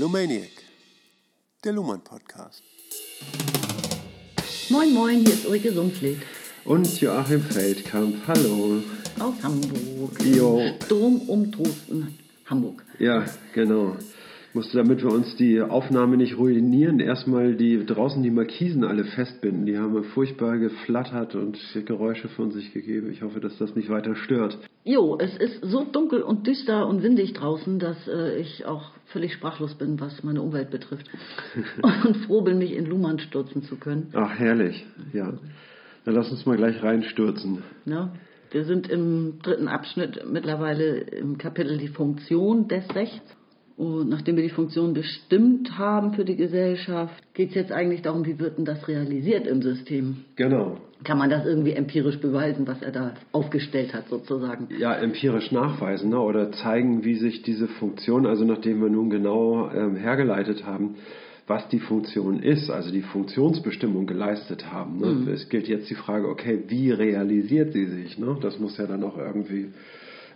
Lumaniac, der Luhmann Podcast. Moin, moin, hier ist Ulrike Sumpfleth Und Joachim Feldkamp, hallo. aus Hamburg. Jo. Dom um Trosten, Hamburg. Ja, genau. Musste, damit wir uns die Aufnahme nicht ruinieren, erstmal die draußen die Markisen alle festbinden. Die haben furchtbar geflattert und Geräusche von sich gegeben. Ich hoffe, dass das nicht weiter stört. Jo, es ist so dunkel und düster und windig draußen, dass äh, ich auch völlig sprachlos bin, was meine Umwelt betrifft. und froh bin, mich in Luhmann stürzen zu können. Ach, herrlich. Ja. Dann lass uns mal gleich reinstürzen. Ja, wir sind im dritten Abschnitt mittlerweile im Kapitel die Funktion des Rechts. Und nachdem wir die Funktion bestimmt haben für die Gesellschaft, geht es jetzt eigentlich darum, wie wird denn das realisiert im System? Genau. Kann man das irgendwie empirisch beweisen, was er da aufgestellt hat, sozusagen? Ja, empirisch nachweisen ne? oder zeigen, wie sich diese Funktion, also nachdem wir nun genau ähm, hergeleitet haben, was die Funktion ist, also die Funktionsbestimmung geleistet haben. Ne? Es gilt jetzt die Frage, okay, wie realisiert sie sich? Ne? Das muss ja dann auch irgendwie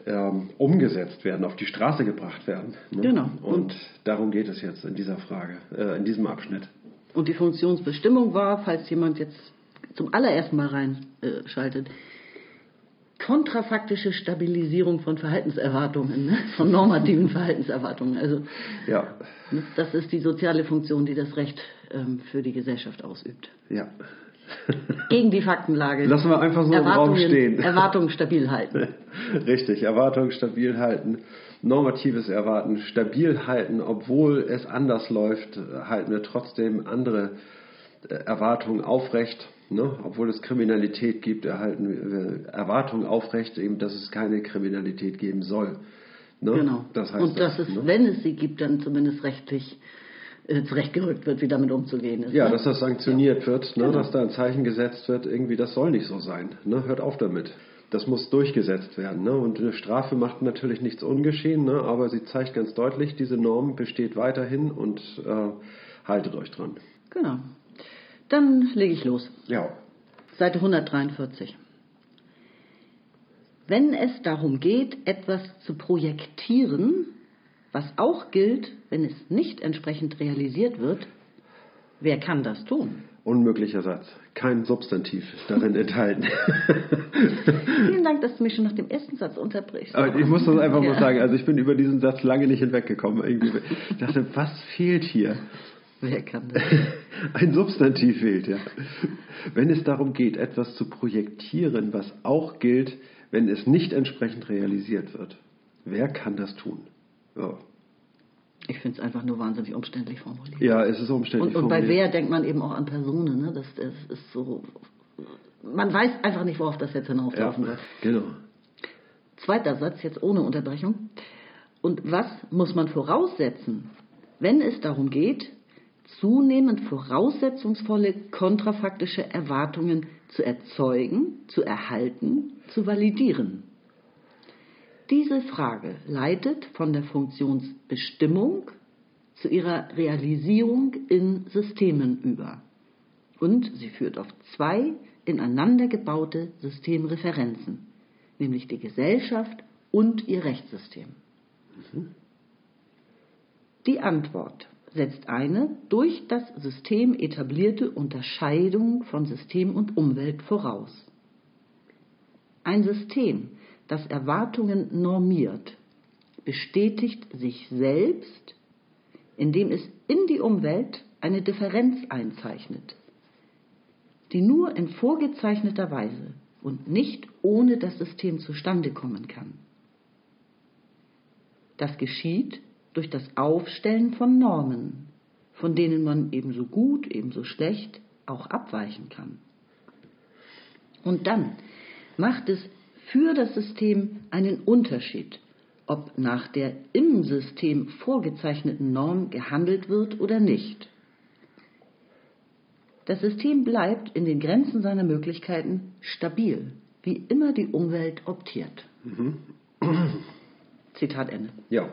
ähm, umgesetzt werden, auf die Straße gebracht werden. Ne? Genau. Und darum geht es jetzt in dieser Frage, äh, in diesem Abschnitt. Und die Funktionsbestimmung war, falls jemand jetzt zum allerersten Mal reinschaltet, kontrafaktische Stabilisierung von Verhaltenserwartungen, ne? von normativen Verhaltenserwartungen. Also Ja, das ist die soziale Funktion, die das Recht ähm, für die Gesellschaft ausübt. ja. Gegen die Faktenlage. Lassen wir einfach so im Raum Erwartungen, stehen. Erwartungen stabil halten. Richtig, Erwartung stabil halten, normatives Erwarten stabil halten, obwohl es anders läuft, halten wir trotzdem andere äh, Erwartungen aufrecht. Ne? Obwohl es Kriminalität gibt, erhalten wir Erwartungen aufrecht, eben, dass es keine Kriminalität geben soll. Ne? Genau. Das heißt Und dass es, ne? wenn es sie gibt, dann zumindest rechtlich zurechtgerückt wird, wie damit umzugehen ist. Ja, ne? dass das sanktioniert wird, ne? Genau. dass da ein Zeichen gesetzt wird, irgendwie, das soll nicht so sein. Ne? Hört auf damit. Das muss durchgesetzt werden. Ne? Und eine Strafe macht natürlich nichts ungeschehen, ne? aber sie zeigt ganz deutlich, diese Norm besteht weiterhin und äh, haltet euch dran. Genau. Dann lege ich los. Ja. Seite 143. Wenn es darum geht, etwas zu projektieren, was auch gilt, wenn es nicht entsprechend realisiert wird, wer kann das tun? Unmöglicher Satz. Kein Substantiv darin enthalten. Vielen Dank, dass du mich schon nach dem ersten Satz unterbrichst. Aber ich muss das einfach mal Ja. sagen. Also ich bin über diesen Satz lange nicht hinweggekommen. Irgendwie. Ich dachte, was fehlt hier? Wer kann das? Ein Substantiv fehlt, ja. Wenn es darum geht, etwas zu projektieren, was auch gilt, wenn es nicht entsprechend realisiert wird. Wer kann das tun? Ja, Ich finde es einfach nur wahnsinnig umständlich formuliert. ja es ist umständlich Und, und bei formuliert. wer denkt man eben auch an Personen. Ne? Das, das ist so. Man weiß einfach nicht, worauf das jetzt Ja, hinauslaufen wird. genau. Zweiter Satz, jetzt ohne Unterbrechung. Und was muss man voraussetzen, wenn es darum geht, zunehmend voraussetzungsvolle kontrafaktische Erwartungen zu erzeugen, zu erhalten, zu validieren? Diese Frage leitet von der Funktionsbestimmung zu ihrer Realisierung in Systemen über. Und sie führt auf zwei ineinander gebaute Systemreferenzen, nämlich die Gesellschaft und ihr Rechtssystem. Die Antwort setzt eine durch das System etablierte Unterscheidung von System und Umwelt voraus. Ein System, das Erwartungen normiert, bestätigt sich selbst, indem es in die Umwelt eine Differenz einzeichnet, die nur in vorgezeichneter Weise und nicht ohne das System zustande kommen kann. Das geschieht durch das Aufstellen von Normen, von denen man ebenso gut, ebenso schlecht auch abweichen kann. Und dann macht es für das System einen Unterschied, ob nach der im System vorgezeichneten Norm gehandelt wird oder nicht. Das System bleibt in den Grenzen seiner Möglichkeiten stabil, wie immer die Umwelt optiert. Zitat Ende. Ja.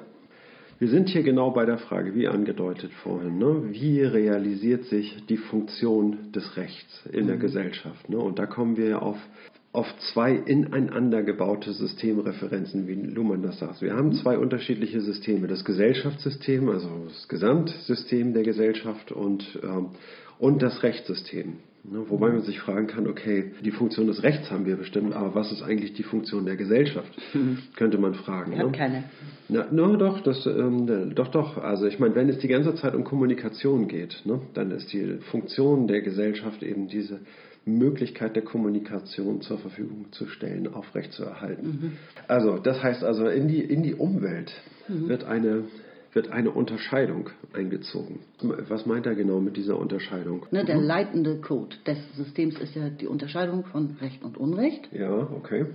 Wir sind hier genau bei der Frage, wie angedeutet vorhin, ne? wie realisiert sich die Funktion des Rechts in der Gesellschaft. Ne? Und da kommen wir auf auf zwei ineinander gebaute Systemreferenzen, wie Luhmann das sagt. Wir haben zwei unterschiedliche Systeme. Das Gesellschaftssystem, also das Gesamtsystem der Gesellschaft und, ähm, und das Rechtssystem. Ne, wobei man sich fragen kann, okay, die Funktion des Rechts haben wir bestimmt, aber was ist eigentlich die Funktion der Gesellschaft? Mhm. Könnte man fragen. Ich ne? keine. Na, no, doch, das, ähm, doch, doch. Also ich meine, wenn es die ganze Zeit um Kommunikation geht, ne, dann ist die Funktion der Gesellschaft eben diese Möglichkeit der Kommunikation zur Verfügung zu stellen, aufrechtzuerhalten. Mhm. Also das heißt also, in die, in die Umwelt mhm. wird eine wird eine Unterscheidung eingezogen. Was meint er genau mit dieser Unterscheidung? Ne, der mhm. leitende Code des Systems ist ja die Unterscheidung von Recht und Unrecht. Ja, okay.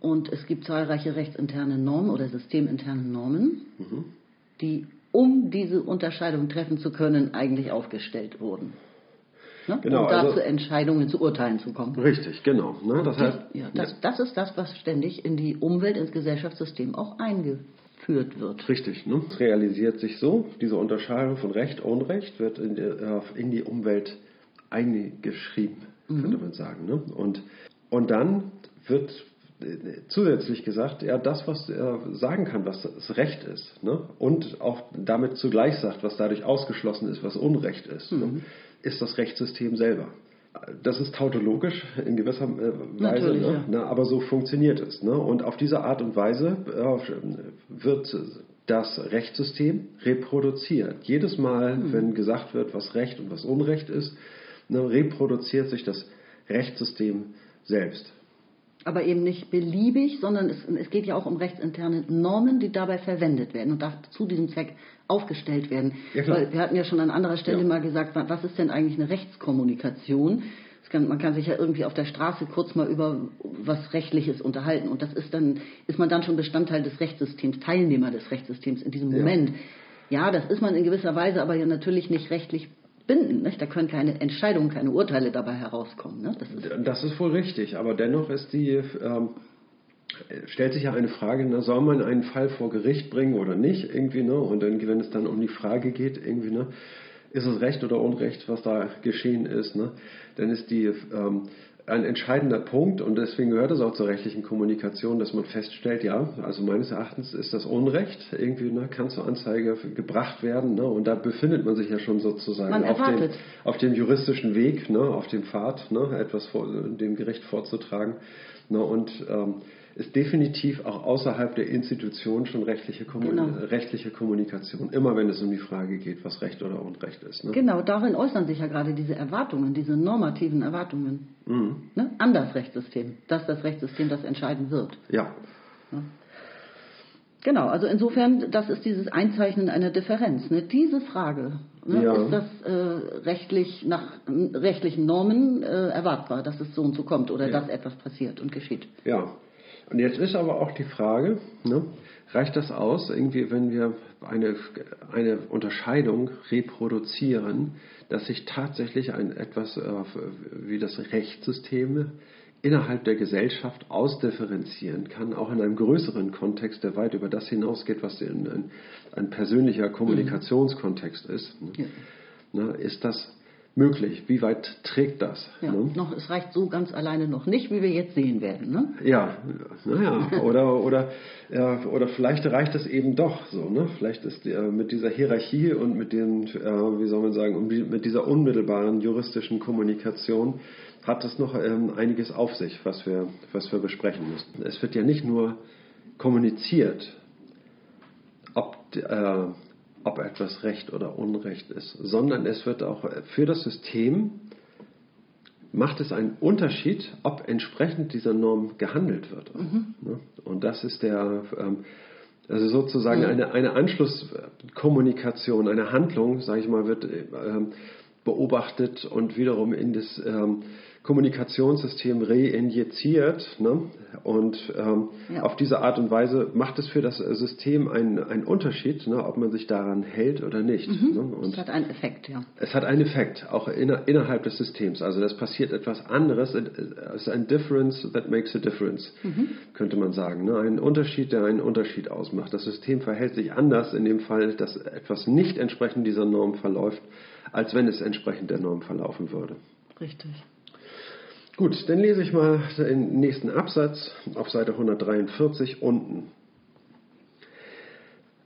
Und es gibt zahlreiche rechtsinterne Normen oder systeminterne Normen, mhm. die, um diese Unterscheidung treffen zu können, eigentlich aufgestellt wurden. Ne? Genau, um da also, zu Entscheidungen, zu Urteilen zu kommen. Richtig, genau. Ne? Das, heißt, ja, das, das, ist das, was ständig in die Umwelt, ins Gesellschaftssystem auch eingeführt geführt wird. Richtig, ne? es realisiert sich so, diese Unterscheidung von Recht und Unrecht wird in die, äh, in die Umwelt eingeschrieben, mhm. könnte man sagen. Ne? Und, und dann wird äh, zusätzlich gesagt, ja, das, was er sagen kann, was das Recht ist, ne? und auch damit zugleich sagt, was dadurch ausgeschlossen ist, was Unrecht ist, ne? mhm. ne? Ist das Rechtssystem selber das ist tautologisch in gewisser äh, Weise, ne? ja. aber so funktioniert es. Ne? Und auf diese Art und Weise äh, wird das Rechtssystem reproduziert. Jedes Mal, mhm. wenn gesagt wird, was Recht und was Unrecht ist, ne, reproduziert sich das Rechtssystem selbst aber eben nicht beliebig, sondern es, es, geht ja auch um rechtsinterne Normen, die dabei verwendet werden und zu diesem Zweck aufgestellt werden. Ja, Weil wir hatten ja schon an anderer Stelle ja. mal gesagt, was ist denn eigentlich eine Rechtskommunikation? Kann, man kann sich ja irgendwie auf der Straße kurz mal über was Rechtliches unterhalten und das ist dann, ist man dann schon Bestandteil des Rechtssystems, Teilnehmer des Rechtssystems in diesem Moment. Ja, ja das ist man in gewisser Weise, aber ja natürlich nicht rechtlich binden. Nicht? Da können keine Entscheidungen, keine Urteile dabei herauskommen. Ne? Das, ist das, ist wohl richtig, aber dennoch ist die, ähm, stellt sich ja eine Frage, na, soll man einen Fall vor Gericht bringen oder nicht? Irgendwie, ne? Und dann, wenn es dann um die Frage geht, irgendwie, ne? ist es Recht oder Unrecht, was da geschehen ist, ne? dann ist die ähm, ein entscheidender Punkt und deswegen gehört es auch zur rechtlichen Kommunikation, dass man feststellt, ja, also meines Erachtens ist das Unrecht, irgendwie ne, kann zur Anzeige gebracht werden ne, und da befindet man sich ja schon sozusagen auf dem, auf dem, juristischen Weg, ne, auf dem Pfad, ne, etwas vor, dem Gericht vorzutragen ne, und ähm, ist definitiv auch außerhalb der Institution schon rechtliche, Kommun genau. rechtliche Kommunikation, immer wenn es um die Frage geht, was Recht oder Unrecht ist. Ne? Genau, darin äußern sich ja gerade diese Erwartungen, diese normativen Erwartungen mhm. ne? an das Rechtssystem, dass das Rechtssystem das entscheiden wird. Ja. ja. Genau, also insofern, das ist dieses Einzeichnen einer Differenz. Ne? Diese Frage, ne? ja. ist das äh, rechtlich nach rechtlichen Normen äh, erwartbar, dass es so und so kommt oder ja. dass etwas passiert und geschieht? Ja, und jetzt ist aber auch die Frage, ne, reicht das aus, irgendwie, wenn wir eine, eine Unterscheidung reproduzieren, dass sich tatsächlich ein etwas äh, wie das Rechtssystem innerhalb der Gesellschaft ausdifferenzieren kann, auch in einem größeren Kontext, der weit über das hinausgeht, was ein, ein persönlicher Kommunikationskontext ist. Ne? Ja. Ne, ist das möglich? Wie weit trägt das? Ja, ne? noch, es reicht so ganz alleine noch nicht, wie wir jetzt sehen werden. Ne? Ja, naja, oder, oder, ja, oder vielleicht reicht es eben doch so. Ne? Vielleicht ist äh, mit dieser Hierarchie und mit dem, äh, wie soll man sagen, mit dieser unmittelbaren juristischen Kommunikation hat das noch ähm, einiges auf sich, was wir, was wir besprechen müssen. Es wird ja nicht nur kommuniziert, ob äh, ob etwas Recht oder Unrecht ist, sondern es wird auch für das System macht es einen Unterschied, ob entsprechend dieser Norm gehandelt wird. Mhm. Ne? Und das ist der, ähm, also sozusagen mhm. eine, eine Anschlusskommunikation, eine Handlung, sage ich mal, wird ähm, beobachtet und wiederum in das ähm, Kommunikationssystem reinjiziert. Ne? Und ähm, ja. auf diese Art und Weise macht es für das System einen, einen Unterschied, ne? ob man sich daran hält oder nicht. Mhm. Ne? Und es hat einen Effekt, ja. Es hat einen Effekt, auch inner, innerhalb des Systems. Also das passiert etwas anderes. Es ist ein Difference that makes a difference, mhm. könnte man sagen. Ne? Ein Unterschied, der einen Unterschied ausmacht. Das System verhält sich anders in dem Fall, dass etwas nicht entsprechend dieser Norm verläuft, als wenn es entsprechend der Norm verlaufen würde. Richtig. Gut, dann lese ich mal den nächsten Absatz auf Seite 143 unten.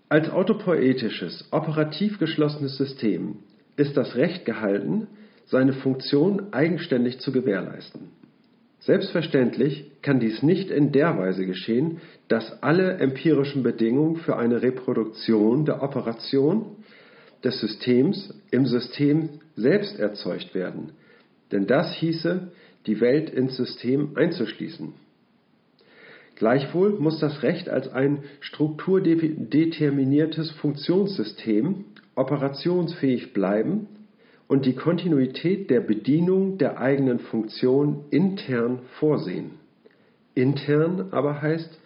Als autopoetisches, operativ geschlossenes System ist das Recht gehalten, seine Funktion eigenständig zu gewährleisten. Selbstverständlich kann dies nicht in der Weise geschehen, dass alle empirischen Bedingungen für eine Reproduktion der Operation des Systems im System selbst erzeugt werden, denn das hieße, die Welt ins System einzuschließen. Gleichwohl muss das Recht als ein strukturdeterminiertes Funktionssystem operationsfähig bleiben und die Kontinuität der Bedienung der eigenen Funktion intern vorsehen. Intern aber heißt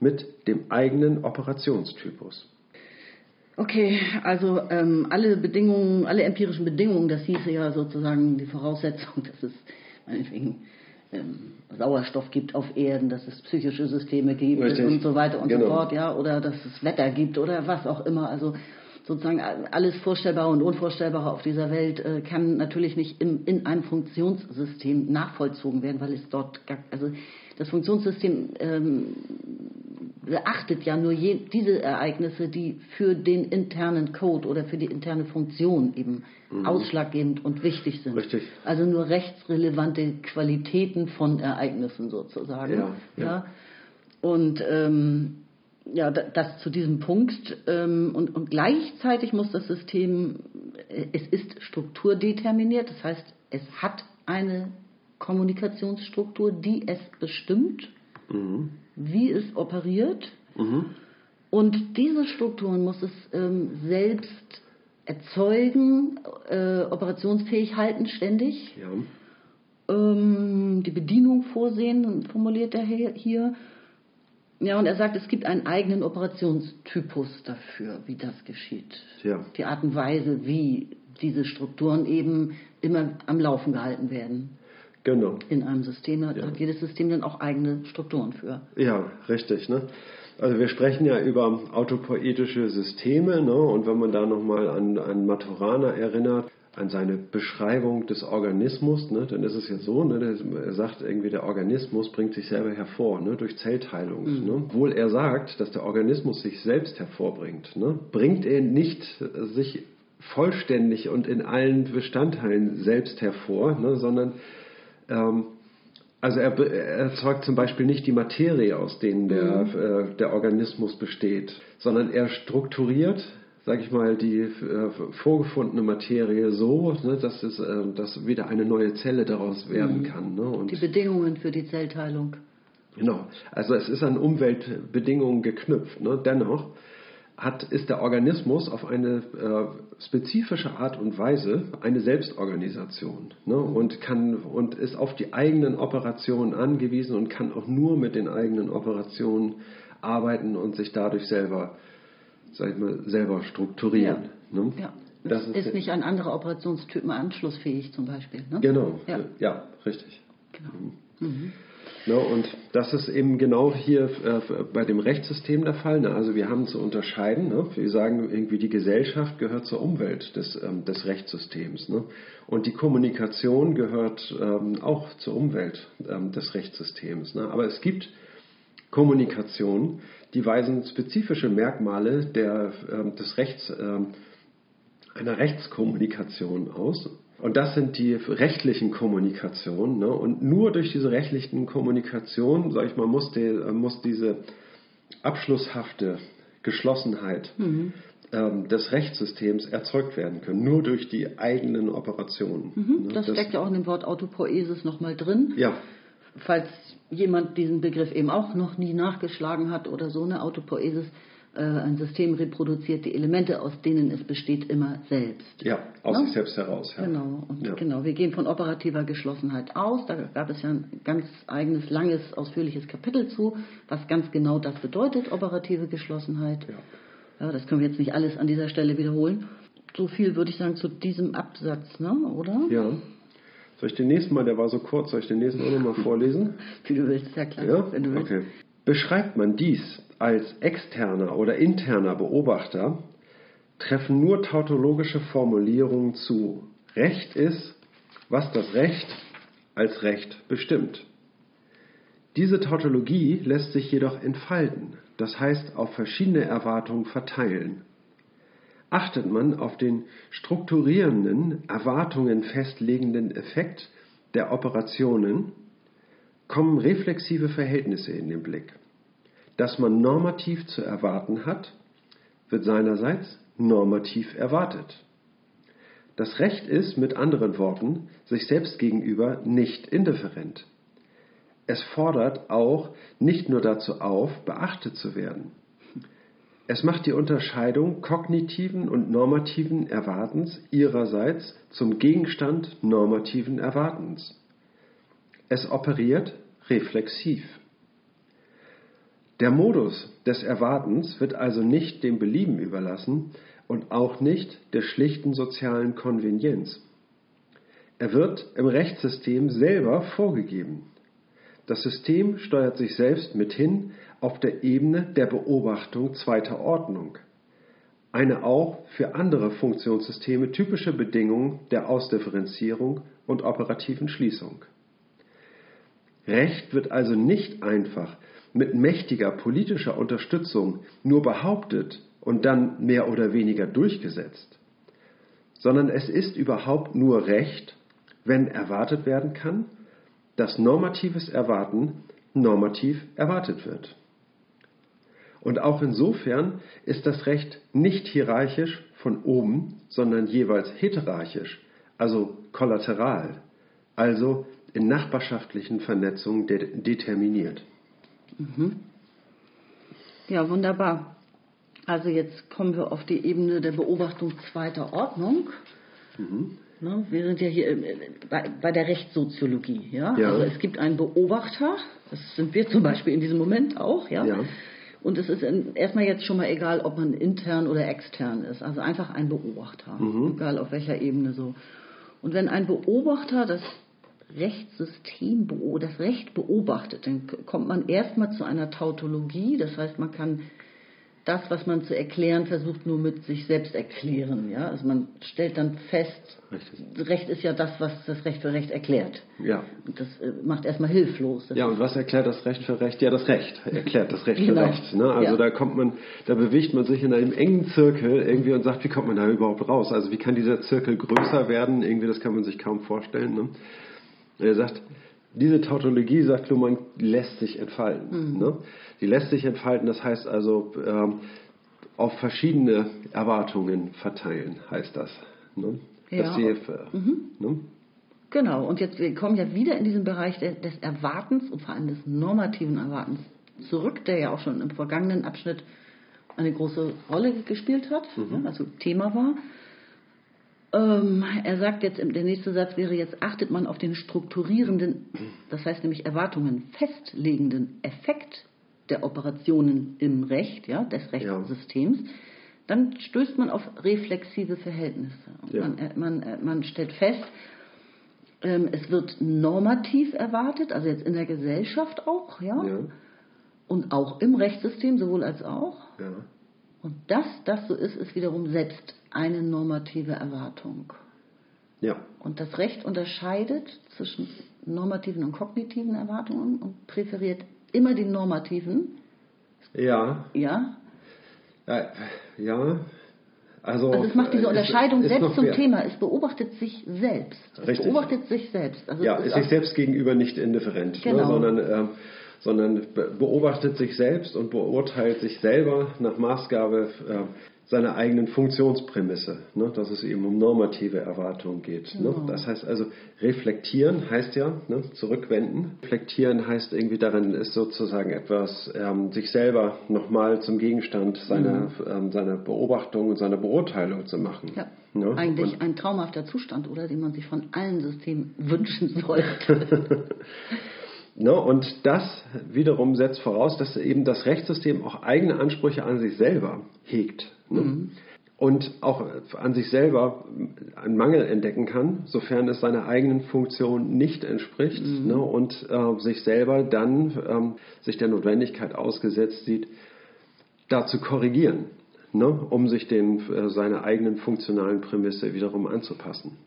mit dem eigenen Operationstypus. Okay, also ähm, alle Bedingungen, alle empirischen Bedingungen, das hieße ja sozusagen die Voraussetzung, dass es meinetwegen ähm, Sauerstoff gibt auf Erden, dass es psychische Systeme gibt Richtig. und so weiter und Genau. so fort, ja, oder dass es Wetter gibt oder was auch immer. Also sozusagen alles Vorstellbare und Unvorstellbare auf dieser Welt äh, kann natürlich nicht im, in einem Funktionssystem nachvollzogen werden, weil es dort, gar, also das Funktionssystem ähm, beachtet ja nur je, diese Ereignisse, die für den internen Code oder für die interne Funktion eben ausschlaggebend und wichtig sind. Mhm. Richtig. Also nur rechtsrelevante Qualitäten von Ereignissen sozusagen. Ja, ja. Und ähm, ja, da- das zu diesem Punkt. Ähm, und, und gleichzeitig muss das System, äh, es ist strukturdeterminiert, das heißt, es hat eine Kommunikationsstruktur, die es bestimmt, wie es operiert. Und diese Strukturen muss es ähm, selbst erzeugen, äh, operationsfähig halten ständig Ja. ähm, die Bedienung vorsehen, formuliert er hier- hier. Ja, und er sagt, es gibt einen eigenen Operationstypus dafür, wie das geschieht. Ja. Die Art und Weise, wie diese Strukturen eben immer am Laufen gehalten werden Genau. in einem System. Da hat jedes System dann auch eigene Strukturen für. Ja, richtig. Ne? Also wir sprechen ja über autopoetische Systeme ne? und wenn man da nochmal an, an Maturana erinnert, an seine Beschreibung des Organismus, ne? dann ist es ja so, ne? er sagt irgendwie, der Organismus bringt sich selber hervor ne? durch Zellteilung. Ne? Obwohl er sagt, dass der Organismus sich selbst hervorbringt, ne? bringt er nicht sich vollständig und in allen Bestandteilen selbst hervor, ne? sondern ähm, also er, er erzeugt zum Beispiel nicht die Materie, aus denen der, äh, der Organismus besteht, sondern er strukturiert, sage ich mal, die äh, vorgefundene Materie so, ne, dass, es, äh, dass wieder eine neue Zelle daraus werden kann. Ne? Und Die Bedingungen für die Zellteilung. Genau. Also es ist an Umweltbedingungen geknüpft. Ne? Dennoch hat, ist der Organismus auf eine äh, spezifische Art und Weise eine Selbstorganisation ne? und, kann, und ist auf die eigenen Operationen angewiesen und kann auch nur mit den eigenen Operationen arbeiten und sich dadurch selber, sag ich mal, selber strukturieren. Ne? Ja. Das es ist, nicht an andere Operationstypen anschlussfähig zum Beispiel. Ne? Genau, Ja. ja, richtig. Genau. Ne, und das ist eben genau hier äh, bei dem Rechtssystem der Fall. Ne? Also wir haben zu unterscheiden, ne? wir sagen irgendwie, die Gesellschaft gehört zur Umwelt des, ähm, des Rechtssystems. Ne? Und die Kommunikation gehört ähm, auch zur Umwelt ähm, des Rechtssystems. Ne? Aber es gibt Kommunikationen, die weisen spezifische Merkmale der, ähm, des Rechts, ähm, einer Rechtskommunikation aus. Und das sind die rechtlichen Kommunikationen. Ne? Und nur durch diese rechtlichen Kommunikationen, sag ich mal, muss, die, muss diese abschlusshafte Geschlossenheit ähm, des Rechtssystems erzeugt werden können. Nur durch die eigenen Operationen. Ne? Das steckt ja auch in dem Wort Autopoiesis nochmal drin. ja, Falls jemand diesen Begriff eben auch noch nie nachgeschlagen hat oder so, eine Autopoiesis, äh, ein System reproduziert die Elemente, aus denen es besteht, immer selbst. ja, aus Ne? sich selbst heraus. Ja. Genau, und Ja. genau, wir gehen von operativer Geschlossenheit aus. Da gab es ja ein ganz eigenes, langes, ausführliches Kapitel zu, was ganz genau das bedeutet, operative Geschlossenheit. Ja. Ja, das können wir jetzt nicht alles an dieser Stelle wiederholen. So viel würde ich sagen zu diesem Absatz, ne? oder? ja. Soll ich den nächsten mal, der war so kurz, soll ich den nächsten auch nochmal vorlesen? Wie du willst, ja klar. Ja? Wenn du willst. Okay. Beschreibt man dies als externer oder interner Beobachter, treffen nur tautologische Formulierungen zu. Recht ist, was das Recht als Recht bestimmt. Diese Tautologie lässt sich jedoch entfalten, das heißt auf verschiedene Erwartungen verteilen. Achtet man auf den strukturierenden, Erwartungen festlegenden Effekt der Operationen, kommen reflexive Verhältnisse in den Blick. Dass man normativ zu erwarten hat, wird seinerseits normativ erwartet. Das Recht ist, mit anderen Worten, sich selbst gegenüber nicht indifferent. Es fordert auch nicht nur dazu auf, beachtet zu werden. Es macht die Unterscheidung kognitiven und normativen Erwartens ihrerseits zum Gegenstand normativen Erwartens. Es operiert reflexiv. Der Modus des Erwartens wird also nicht dem Belieben überlassen und auch nicht der schlichten sozialen Konvenienz. Er wird im Rechtssystem selber vorgegeben. Das System steuert sich selbst mit hin auf der Ebene der Beobachtung zweiter Ordnung. Eine auch für andere Funktionssysteme typische Bedingung der Ausdifferenzierung und operativen Schließung. Recht wird also nicht einfach mit mächtiger politischer Unterstützung nur behauptet und dann mehr oder weniger durchgesetzt, sondern es ist überhaupt nur Recht, wenn erwartet werden kann, dass normatives Erwarten normativ erwartet wird. Und auch insofern ist das Recht nicht hierarchisch von oben, sondern jeweils heterarchisch, also kollateral, also in nachbarschaftlichen Vernetzungen de determiniert. Mhm. Ja, wunderbar. Also jetzt kommen wir auf die Ebene der Beobachtung zweiter Ordnung. Mhm. Ne, wir sind ja hier äh, bei, bei der Rechtssoziologie. Ja? ja? Also es gibt einen Beobachter, das sind wir zum Beispiel in diesem Moment auch. Ja. ja. Und es ist erstmal jetzt schon mal egal, ob man intern oder extern ist. Also einfach ein Beobachter, mhm. egal auf welcher Ebene so. Und wenn ein Beobachter das Rechtssystem, das Recht beobachtet, dann kommt man erstmal zu einer Tautologie. Das heißt, man kann das, was man zu erklären versucht, nur mit sich selbst erklären. Ja? Also man stellt dann fest, Richtig. Recht ist ja das, was das Recht für Recht erklärt. Ja. Und das äh, macht erstmal hilflos. Ja, und was erklärt das Recht für Recht? Ja, das Recht erklärt das Recht genau. für Recht. Ne? Also ja. da kommt man, da bewegt man sich in einem engen Zirkel irgendwie und sagt, wie kommt man da überhaupt raus? Also wie kann dieser Zirkel größer werden? Irgendwie, das kann man sich kaum vorstellen. Ne? Er sagt, diese Tautologie, sagt Luhmann, lässt sich entfalten. Mhm. Ne? Die lässt sich entfalten, das heißt also ähm, auf verschiedene Erwartungen verteilen, heißt das. Ne? Ja. Die, äh, mhm. ne? Genau, und jetzt wir kommen ja wieder in diesen Bereich des Erwartens und vor allem des normativen Erwartens zurück, der ja auch schon im vergangenen Abschnitt eine große Rolle gespielt hat, mhm. also Thema war. Ähm, er sagt jetzt, der nächste Satz wäre jetzt, achtet man auf den strukturierenden, das heißt nämlich Erwartungen festlegenden Effekt der Operationen im Recht, ja, des Rechtssystems, ja. dann stößt man auf reflexive Verhältnisse. Ja. Man, äh, man, äh, man stellt fest, ähm, es wird normativ erwartet, also jetzt in der Gesellschaft auch, ja, ja. und auch im Rechtssystem sowohl als auch. Ja. Und dass das so ist, ist wiederum selbst eine normative Erwartung. Ja. Und das Recht unterscheidet zwischen normativen und kognitiven Erwartungen und präferiert immer die normativen. Ja. Ja. Ja. ja. Also, also es macht diese Unterscheidung ist, ist selbst zum mehr. Thema. Es beobachtet sich selbst. Es Richtig. beobachtet sich selbst. Also ja, ist sich selbst gegenüber nicht indifferent, ne, genau. ne, sondern, äh, sondern beobachtet sich selbst und beurteilt sich selber nach Maßgabe äh, seiner eigenen Funktionsprämisse, ne, dass es eben um normative Erwartungen geht. Ne. Genau. Das heißt also, reflektieren heißt ja, ne, zurückwenden. Reflektieren heißt irgendwie darin, ist sozusagen etwas, ähm, sich selber nochmal zum Gegenstand seiner, mhm. ähm, seiner Beobachtung und seiner Beurteilung zu machen. Ja. Ne? Eigentlich und, ein traumhafter Zustand, oder? Den man sich von allen Systemen wünschen sollte. Ne? Und das wiederum setzt voraus, dass eben das Rechtssystem auch eigene Ansprüche an sich selber hegt. Ne? Mhm. Und auch an sich selber einen Mangel entdecken kann, sofern es seiner eigenen Funktion nicht entspricht mhm. ne? und äh, sich selber dann ähm, sich der Notwendigkeit ausgesetzt sieht, da zu korrigieren, ne? um sich den, äh, seiner eigenen funktionalen Prämisse wiederum anzupassen.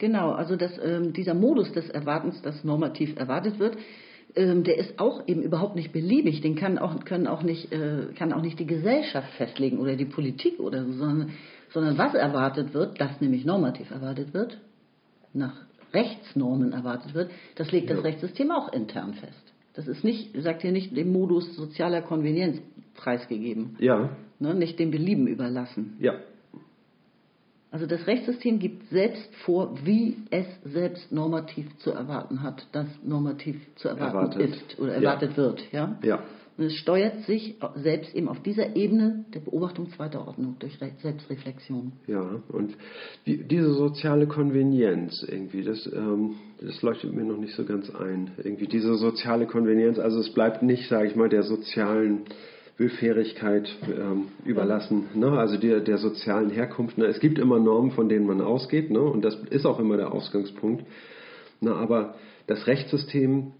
Genau, also das, ähm, dieser Modus des Erwartens, das normativ erwartet wird, ähm, der ist auch eben überhaupt nicht beliebig. Den kann auch, können auch nicht, äh, kann auch nicht die Gesellschaft festlegen oder die Politik oder so, sondern, sondern was erwartet wird, das nämlich normativ erwartet wird, nach Rechtsnormen erwartet wird, das legt Ja. das Rechtssystem auch intern fest. Das ist nicht, sagt hier nicht, dem Modus sozialer Konvenienz preisgegeben, Ja, ne, nicht dem Belieben überlassen. ja, Also das Rechtssystem gibt selbst vor, wie es selbst normativ zu erwarten hat, das normativ zu erwarten Erwartet. ist oder Ja. erwartet wird. Ja? ja. Und es steuert sich selbst eben auf dieser Ebene der Beobachtung zweiter Ordnung durch Re- Selbstreflexion. Ja, und die, diese soziale Konvenienz irgendwie, das, ähm, das leuchtet mir noch nicht so ganz ein. Irgendwie diese soziale Konvenienz, also es bleibt nicht, sage ich mal, der sozialen Willfährigkeit ähm, überlassen, ne? also der, der sozialen Herkunft. Ne? Es gibt immer Normen, von denen man ausgeht, ne? und das ist auch immer der Ausgangspunkt. Ne? Aber das Rechtssystem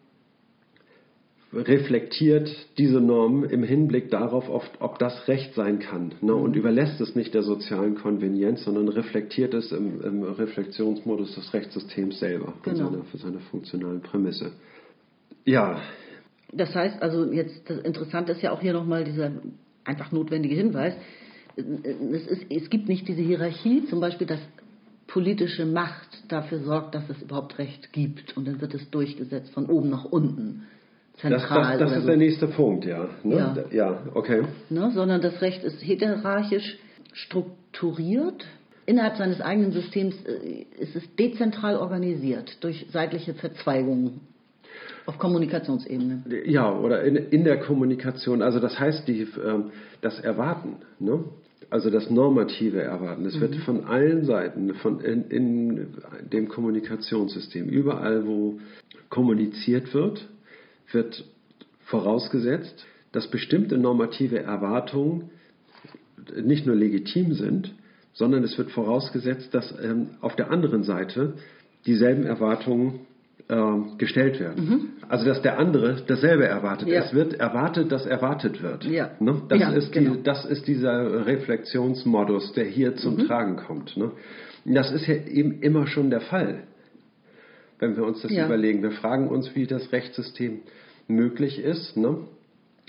reflektiert diese Norm im Hinblick darauf, ob, ob das Recht sein kann ne, und überlässt es nicht der sozialen Konvenienz, sondern reflektiert es im, im Reflexionsmodus des Rechtssystems selber Genau. seiner, von seiner funktionalen Prämisse. Ja, Das heißt also jetzt, das Interessante ist ja auch hier nochmal dieser einfach notwendige Hinweis. Es, ist, es gibt nicht diese Hierarchie, zum Beispiel, dass politische Macht dafür sorgt, dass es überhaupt Recht gibt und dann wird es durchgesetzt von oben nach unten, das, das, zentral das oder ist so. der nächste Punkt, ja. Ne? Ja. ja, okay. ne, sondern das Recht ist hierarchisch strukturiert. Innerhalb seines eigenen Systems äh, ist es dezentral organisiert durch seitliche Verzweigungen auf Kommunikationsebene. Ja, oder in, in der Kommunikation. Also das heißt, die, ähm, das Erwarten, ne? also das normative Erwarten, das wird von allen Seiten, von in, in dem Kommunikationssystem, überall wo kommuniziert wird, wird vorausgesetzt, dass bestimmte normative Erwartungen nicht nur legitim sind, sondern es wird vorausgesetzt, dass ähm, auf der anderen Seite dieselben Erwartungen ähm, gestellt werden. Also dass der andere dasselbe erwartet. Mhm. Ja. Es wird erwartet, dass erwartet wird. Ja. Ne? Das, Ja, ist genau. die, das ist dieser Reflexionsmodus, der hier zum Mhm. Tragen kommt. Ne? Das ist ja eben immer schon der Fall, wenn wir uns das überlegen. Wir fragen uns, wie das Rechtssystem möglich ist. Ne?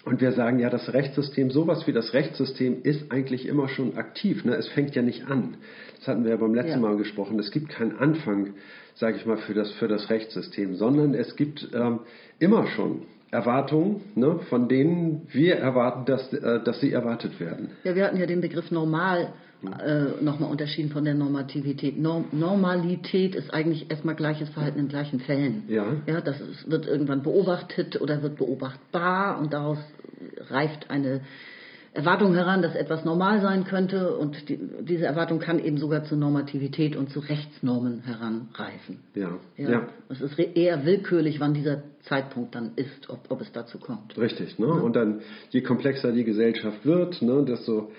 Und wir sagen, ja, das Rechtssystem, sowas wie das Rechtssystem ist eigentlich immer schon aktiv. Ne? Es fängt ja nicht an. Das hatten wir ja beim letzten Ja. Mal gesprochen. Es gibt keinen Anfang, sage ich mal, für das, für das Rechtssystem, sondern es gibt ähm, immer schon Erwartungen, ne, von denen wir erwarten, dass, äh, dass sie erwartet werden. Ja, wir hatten ja den Begriff normal äh, nochmal unterschieden von der Normativität. Norm Normalität ist eigentlich erstmal gleiches Verhalten in gleichen Fällen. Ja. Ja, das ist, wird irgendwann beobachtet oder wird beobachtbar und daraus reift eine Erwartung heran, dass etwas normal sein könnte und die, diese Erwartung kann eben sogar zur Normativität und zu Rechtsnormen heranreifen. Ja, Ja. ja. Es ist eher willkürlich, wann dieser Zeitpunkt dann ist, ob, ob es dazu kommt. Richtig, ne? Und dann, je komplexer die Gesellschaft wird, ne, desto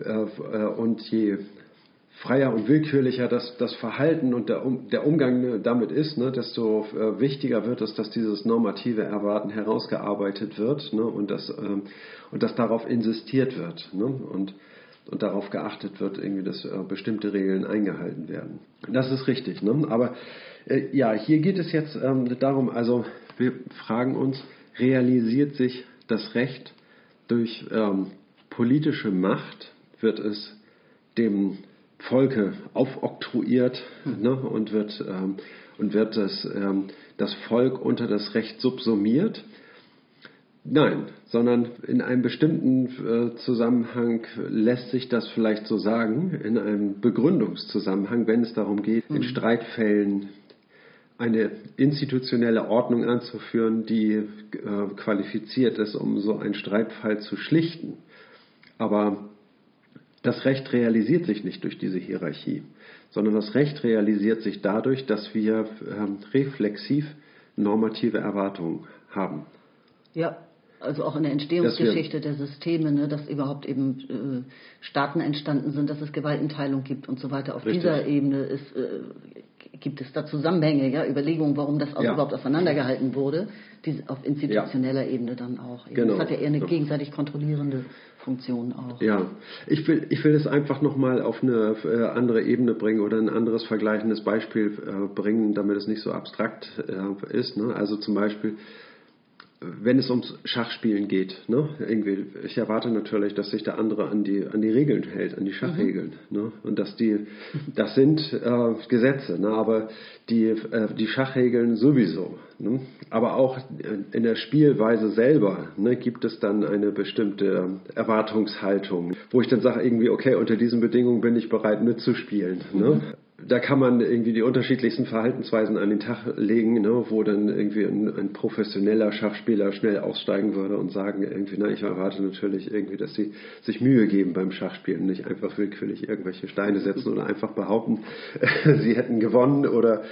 äh, äh, und je freier und willkürlicher das, das Verhalten und der, um, der Umgang damit ist, ne, desto äh, wichtiger wird es, dass dieses normative Erwarten herausgearbeitet wird ne, und, dass, ähm, und dass darauf insistiert wird ne, und, und darauf geachtet wird, irgendwie, dass äh, bestimmte Regeln eingehalten werden. Das ist richtig. Ne? Aber äh, ja, hier geht es jetzt ähm, darum, also wir fragen uns, realisiert sich das Recht durch ähm, politische Macht, wird es dem Volke aufoktroyiert ne, und wird, ähm, und wird das, ähm, das Volk unter das Recht subsumiert. Nein, sondern in einem bestimmten äh, Zusammenhang lässt sich das vielleicht so sagen, in einem Begründungszusammenhang, wenn es darum geht, in Streitfällen eine institutionelle Ordnung anzuführen, die äh, qualifiziert ist, um so einen Streitfall zu schlichten. Aber das Recht realisiert sich nicht durch diese Hierarchie, sondern das Recht realisiert sich dadurch, dass wir ähm, reflexiv normative Erwartungen haben. Ja, also auch in der Entstehungsgeschichte der Systeme, ne, dass überhaupt eben äh, Staaten entstanden sind, dass es Gewaltenteilung gibt und so weiter. Auf Richtig. dieser Ebene ist, äh, gibt es da Zusammenhänge, ja, Überlegungen, warum das auch Ja. überhaupt auseinandergehalten wurde, diese, auf institutioneller Ebene dann auch. Genau. Das hat ja eher eine Ja. gegenseitig kontrollierende Funktion auch. Ja, ich will, ich will es einfach nochmal auf eine äh, andere Ebene bringen oder ein anderes vergleichendes Beispiel äh, bringen, damit es nicht so abstrakt äh, ist. Ne? Also zum Beispiel, wenn es ums Schachspielen geht, ne? irgendwie, ich erwarte natürlich, dass sich der andere an die, an die Regeln hält, an die Schachregeln. Ne? Und dass die, das sind äh, Gesetze, ne? aber die, äh, die Schachregeln sowieso. Ne? Aber auch in der Spielweise selber ne, gibt es dann eine bestimmte Erwartungshaltung, wo ich dann sage, irgendwie, okay, unter diesen Bedingungen bin ich bereit mitzuspielen. Ne? Da kann man irgendwie die unterschiedlichsten Verhaltensweisen an den Tag legen, ne, wo dann irgendwie ein, ein professioneller Schachspieler schnell aussteigen würde und sagen, irgendwie, na, ich erwarte natürlich irgendwie, dass sie sich Mühe geben beim Schachspielen, nicht einfach willkürlich irgendwelche Steine setzen oder einfach behaupten, sie hätten gewonnen oder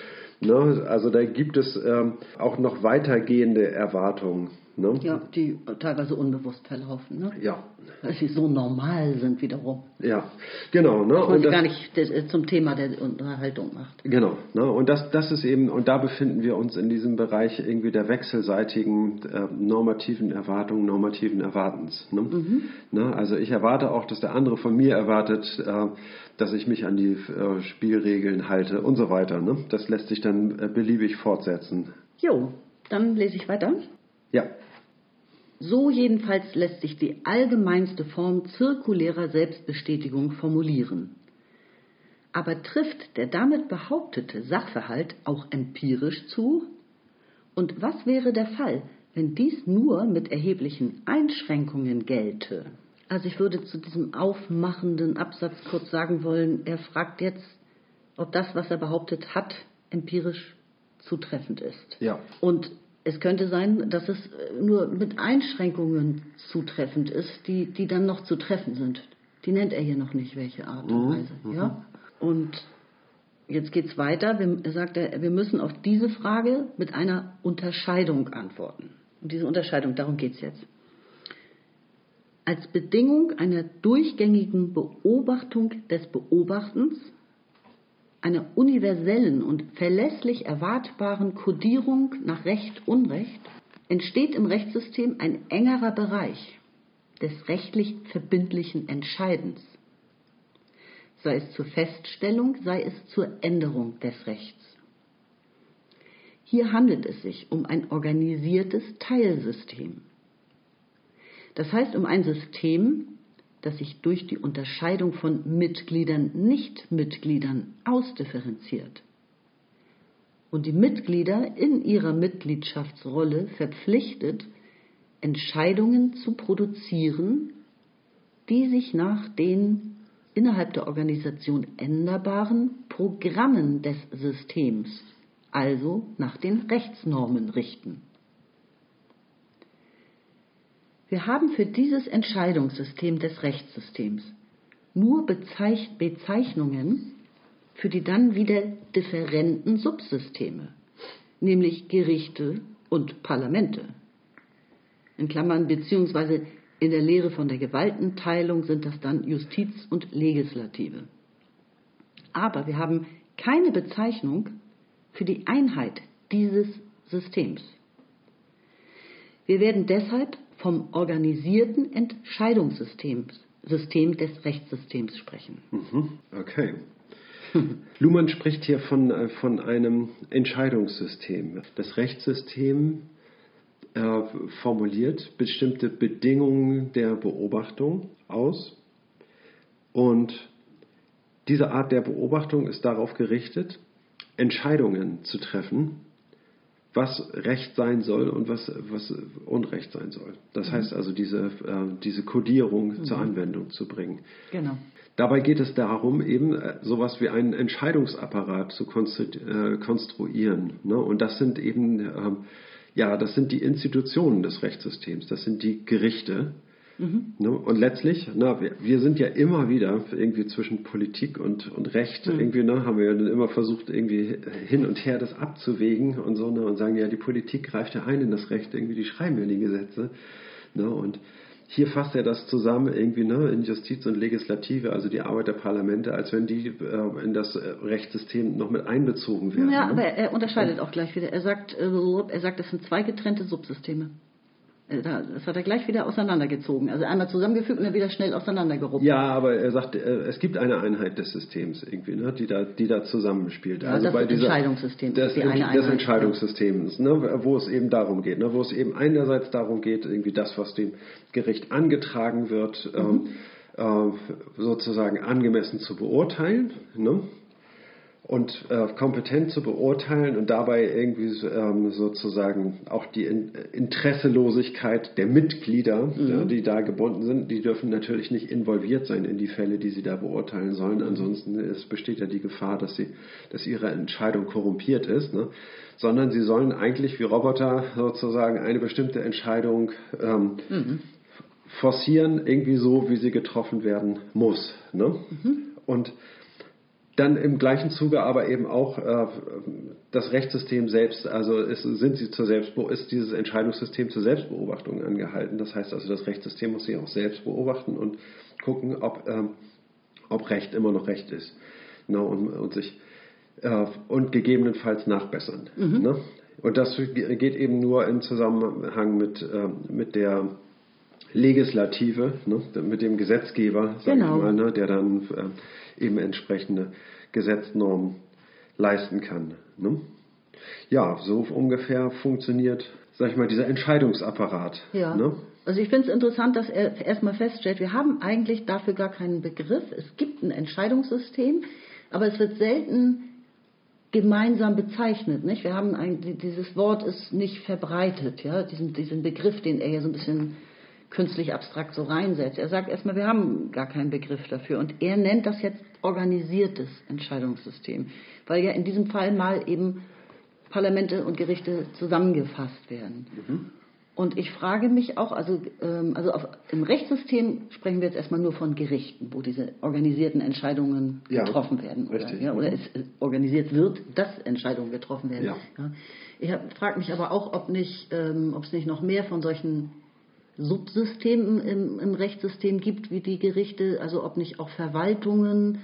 Ne? Also da gibt es ähm, auch noch weitergehende Erwartungen. Ne? Ja, die teilweise unbewusst verlaufen, ne? Ja, weil sie so normal sind wiederum. ja, genau. Ne? Dass man Und das- gar nicht äh, zum Thema der Unterhaltung macht. Genau, ne? und das, das ist eben, und da befinden wir uns in diesem Bereich irgendwie der wechselseitigen äh, normativen Erwartungen, normativen Erwartens. Ne? Ne? Also ich erwarte auch, dass der andere von mir erwartet, äh, dass ich mich an die äh, Spielregeln halte und so weiter. Ne? Das lässt sich dann äh, beliebig fortsetzen. Jo, dann lese ich weiter. Ja, So jedenfalls lässt sich die allgemeinste Form zirkulärer Selbstbestätigung formulieren. Aber trifft der damit behauptete Sachverhalt auch empirisch zu? Und was wäre der Fall, wenn dies nur mit erheblichen Einschränkungen gelte? Also ich würde zu diesem aufmachenden Absatz kurz sagen wollen, er fragt jetzt, ob das, was er behauptet hat, empirisch zutreffend ist. Ja. Und es könnte sein, dass es äh, nur mit Einschränkungen zutreffend ist, die, die dann noch zu treffen sind. Die nennt er hier noch nicht, welche Art und Weise. Ja? Und jetzt geht es weiter. Wir, er sagt, er, wir müssen auf diese Frage mit einer Unterscheidung antworten. Und diese Unterscheidung, darum geht es jetzt. Als Bedingung einer durchgängigen Beobachtung des Beobachtens einer universellen und verlässlich erwartbaren Kodierung nach Recht Unrecht entsteht im Rechtssystem ein engerer Bereich des rechtlich verbindlichen Entscheidens, sei es zur Feststellung, sei es zur Änderung des Rechts. Hier handelt es sich um ein organisiertes Teilsystem. Das heißt um ein System, das sich durch die Unterscheidung von Mitgliedern, Nichtmitgliedern ausdifferenziert und die Mitglieder in ihrer Mitgliedschaftsrolle verpflichtet, Entscheidungen zu produzieren, die sich nach den innerhalb der Organisation änderbaren Programmen des Systems, also nach den Rechtsnormen richten. Wir haben für dieses Entscheidungssystem des Rechtssystems nur Bezeich Bezeichnungen für die dann wieder differenten Subsysteme, nämlich Gerichte und Parlamente. In Klammern beziehungsweise in der Lehre von der Gewaltenteilung sind das dann Justiz und Legislative. Aber wir haben keine Bezeichnung für die Einheit dieses Systems. Wir werden deshalb vom organisierten Entscheidungssystem System des Rechtssystems sprechen. Mhm. Okay. Luhmann spricht hier von, äh, von einem Entscheidungssystem. Das Rechtssystem äh, formuliert bestimmte Bedingungen der Beobachtung aus und diese Art der Beobachtung ist darauf gerichtet, Entscheidungen zu treffen, was Recht sein soll und was, was Unrecht sein soll. Das heißt also, diese, äh, diese Kodierung zur Anwendung zu bringen. Genau. Dabei geht es darum, eben äh, sowas wie einen Entscheidungsapparat zu äh, konstruieren. Ne? Und das sind eben, ähm, ja, das sind die Institutionen des Rechtssystems, das sind die Gerichte. Ne? Und letztlich, na, wir, wir sind ja immer wieder irgendwie zwischen Politik und, und Recht, irgendwie ne, haben wir ja dann immer versucht, irgendwie hin und her das abzuwägen und so, ne, und sagen, ja, die Politik greift ja ein in das Recht, irgendwie, die schreiben ja die Gesetze. Ne, und hier fasst er das zusammen irgendwie ne, in Justiz und Legislative, also die Arbeit der Parlamente, als wenn die äh, in das äh, Rechtssystem noch mit einbezogen werden. Ja, ne? aber er unterscheidet auch gleich wieder. Er sagt, äh, er sagt, das sind zwei getrennte Subsysteme. Äh, das hat er gleich wieder auseinandergezogen. Also einmal zusammengefügt und dann wieder schnell auseinandergeruppt. Ja, aber er sagt, äh, es gibt eine Einheit des Systems irgendwie, ne, die, da, die da zusammenspielt. Ja, also das bei dieser, Entscheidungssystem des, ist die Einheit. Entscheidungssystems, ne, wo es eben darum geht, ne, wo es eben einerseits darum geht, irgendwie das, was dem Gericht angetragen wird, Mhm. ähm, äh, sozusagen angemessen zu beurteilen. Ne? Und äh, kompetent zu beurteilen und dabei irgendwie ähm, sozusagen auch die in Interesselosigkeit der Mitglieder, ja, die da gebunden sind, die dürfen natürlich nicht involviert sein in die Fälle, die sie da beurteilen sollen. Ansonsten es besteht ja die Gefahr, dass sie, dass ihre Entscheidung korrumpiert ist, ne? sondern sie sollen eigentlich wie Roboter sozusagen eine bestimmte Entscheidung ähm, forcieren, irgendwie so, wie sie getroffen werden muss. Ne? Und dann im gleichen Zuge aber eben auch äh, das Rechtssystem selbst, also ist, sind sie zur Selbstbe ist dieses Entscheidungssystem zur Selbstbeobachtung angehalten. Das heißt also, das Rechtssystem muss sich auch selbst beobachten und gucken, ob, ähm, ob Recht immer noch Recht ist. Ne, und, und sich äh, und gegebenenfalls nachbessern. Ne? Und das geht eben nur im Zusammenhang mit, äh, mit der Legislative, ne, mit dem Gesetzgeber, sag Genau. ich mal, ne, der dann äh, eben entsprechende Gesetznormen leisten kann. Ne? Ja, so ungefähr funktioniert, sag ich mal, dieser Entscheidungsapparat. Ja. Ne? Also ich finde es interessant, dass er erstmal feststellt, wir haben eigentlich dafür gar keinen Begriff. Es gibt ein Entscheidungssystem, aber es wird selten gemeinsam bezeichnet. Nicht? Wir haben ein, dieses Wort ist nicht verbreitet, ja, diesen, diesen Begriff, den er hier so ein bisschen künstlich abstrakt so reinsetzt. Er sagt erstmal, wir haben gar keinen Begriff dafür. Und er nennt das jetzt organisiertes Entscheidungssystem, weil ja in diesem Fall mal eben Parlamente und Gerichte zusammengefasst werden. Und ich frage mich auch, also, ähm, also auf, im Rechtssystem sprechen wir jetzt erstmal nur von Gerichten, wo diese organisierten Entscheidungen Ja, getroffen werden. Oder, ja, oder es äh, organisiert wird, dass Entscheidungen getroffen werden. Ja. Ich frage mich aber auch, ob, nicht, ähm, ob es nicht noch mehr von solchen Subsystemen im, im Rechtssystem gibt, wie die Gerichte, also ob nicht auch Verwaltungen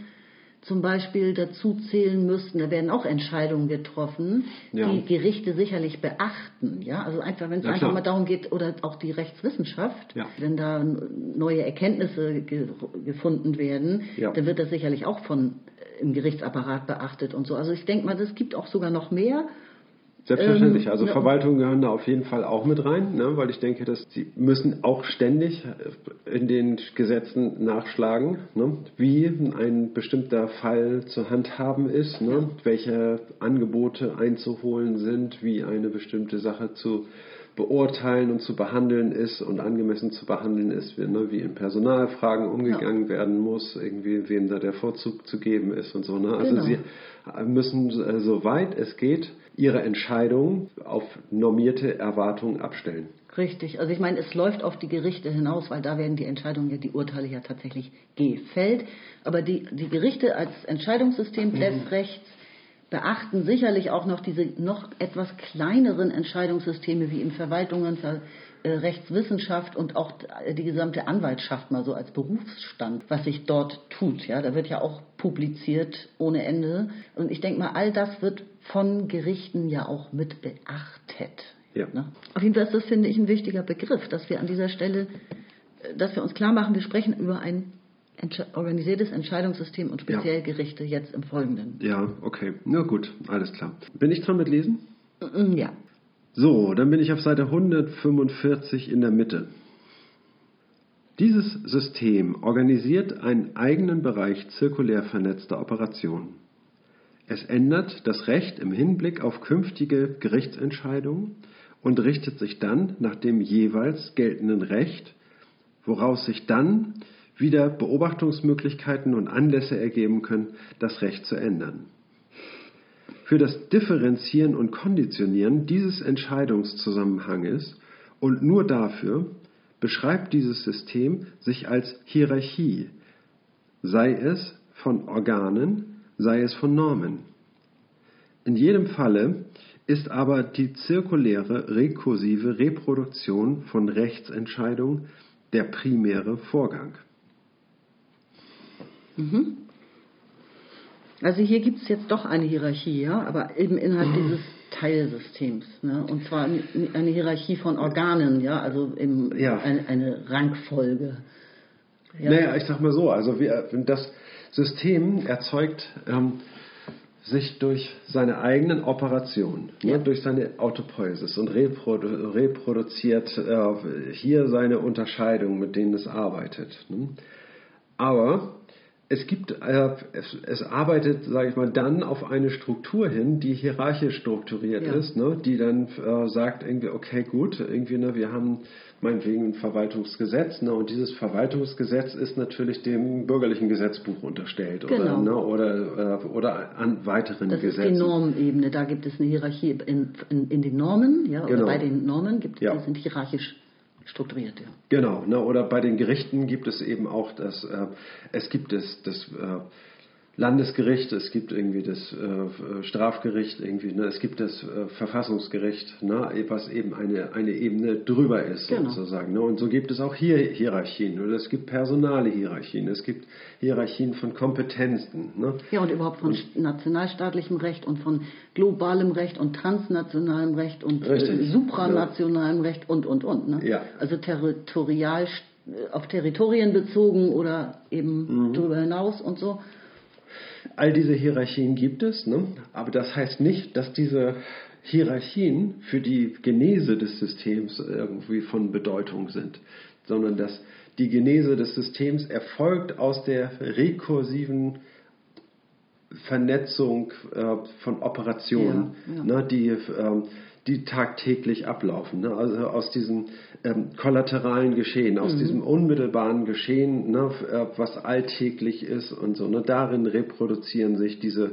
zum Beispiel dazu zählen müssten. Da werden auch Entscheidungen getroffen, Ja. die Gerichte sicherlich beachten. Ja, also einfach, wenn es Ja, einfach klar. mal darum geht, oder auch die Rechtswissenschaft, Ja. wenn da neue Erkenntnisse ge gefunden werden, dann wird das sicherlich auch von äh, im Gerichtsapparat beachtet und so. Also ich denke mal, es gibt auch sogar noch mehr. Selbstverständlich. Ähm, also ja. Verwaltungen gehören da auf jeden Fall auch mit rein, ne? weil ich denke, dass sie müssen auch ständig äh, in den Gesetzen nachschlagen, ne? wie ein bestimmter Fall zu handhaben ist, ne? welche Angebote einzuholen sind, wie eine bestimmte Sache zu beurteilen und zu behandeln ist und angemessen zu behandeln ist, wie, ne? wie in Personalfragen umgegangen werden muss, irgendwie wem da der Vorzug zu geben ist und so. Ne? Also Genau. sie müssen, äh, soweit es geht, ihre Entscheidungen auf normierte Erwartungen abstellen. Richtig, also ich meine, es läuft auf die Gerichte hinaus, weil da werden die Entscheidungen, ja, die Urteile ja tatsächlich gefällt. Aber die, die Gerichte als Entscheidungssystem des Rechts beachten sicherlich auch noch diese noch etwas kleineren Entscheidungssysteme wie in Verwaltungen, Ver, äh, Rechtswissenschaft und auch die gesamte Anwaltschaft mal so als Berufsstand, was sich dort tut. Ja, da wird ja auch publiziert ohne Ende. Und ich denke mal, all das wird von Gerichten ja auch mit beachtet. Ja. Ne? Auf jeden Fall ist das, finde ich, ein wichtiger Begriff, dass wir an dieser Stelle, äh, dass wir uns klar machen, wir sprechen über ein entsche organisiertes Entscheidungssystem und speziell Gerichte jetzt im Folgenden. Ja, okay. Na gut, alles klar. Bin ich dran mit Lesen? Ja. So, dann bin ich auf Seite 145 in der Mitte. Dieses System organisiert einen eigenen Bereich zirkulär vernetzter Operationen. Es ändert das Recht im Hinblick auf künftige Gerichtsentscheidungen und richtet sich dann nach dem jeweils geltenden Recht, woraus sich dann wieder Beobachtungsmöglichkeiten und Anlässe ergeben können, das Recht zu ändern. Für das Differenzieren und Konditionieren dieses Entscheidungszusammenhanges und nur dafür beschreibt dieses System sich als Hierarchie, sei es von Organen, sei es von Normen. In jedem Falle ist aber die zirkuläre rekursive Reproduktion von Rechtsentscheidungen der primäre Vorgang. Mhm. Also hier gibt es jetzt doch eine Hierarchie, ja, aber eben innerhalb dieses Teilsystems. Ne? Und zwar eine Hierarchie von Organen, ja, also eben Ja. Eine, eine Rangfolge. Ja. Naja, ich sag mal so, also wir, das System erzeugt ähm, sich durch seine eigenen Operationen, Ja. ne, durch seine Autopoiesis und reprodu reproduziert äh, hier seine Unterscheidungen, mit denen es arbeitet. Ne? Aber es gibt, äh, es, es arbeitet, sage ich mal, dann auf eine Struktur hin, die hierarchisch strukturiert Ja. ist, ne, die dann äh, sagt irgendwie, okay, gut, irgendwie, ne, wir haben meinetwegen ein Verwaltungsgesetz, ne, und dieses Verwaltungsgesetz ist natürlich dem bürgerlichen Gesetzbuch unterstellt Genau. oder, ne, oder, äh, oder an weiteren Das ist Gesetzen. die Normenebene. Da gibt es eine Hierarchie in, in, in den Normen, ja, Genau. oder bei den Normen gibt, Ja. die sind hierarchisch strukturiert, ja. Genau, ne, oder bei den Gerichten gibt es eben auch das, äh, es gibt das, das äh, Landesgericht, es gibt irgendwie das äh, Strafgericht, irgendwie, ne, es gibt das äh, Verfassungsgericht, ne, was eben eine, eine Ebene drüber ist, Genau. sozusagen. Ne, und so gibt es auch hier Hierarchien, oder es gibt personale Hierarchien, es gibt Hierarchien von Kompetenzen. Ne. Ja, und überhaupt von nationalstaatlichem Recht und von globalem Recht und transnationalem Recht und äh, supranationalem Recht und, und, und. Ne? Ja. Also territorial, auf Territorien bezogen oder eben Mhm. darüber hinaus und so. All diese Hierarchien gibt es, ne? aber das heißt nicht, dass diese Hierarchien für die Genese des Systems irgendwie von Bedeutung sind, sondern dass die Genese des Systems erfolgt aus der rekursiven Vernetzung äh, von Operationen, Ja, ja. Ne, die, ähm, die tagtäglich ablaufen. Ne? Also aus diesem ähm, kollateralen Geschehen, aus diesem unmittelbaren Geschehen, ne, äh, was alltäglich ist und so. Ne? Darin reproduzieren sich diese,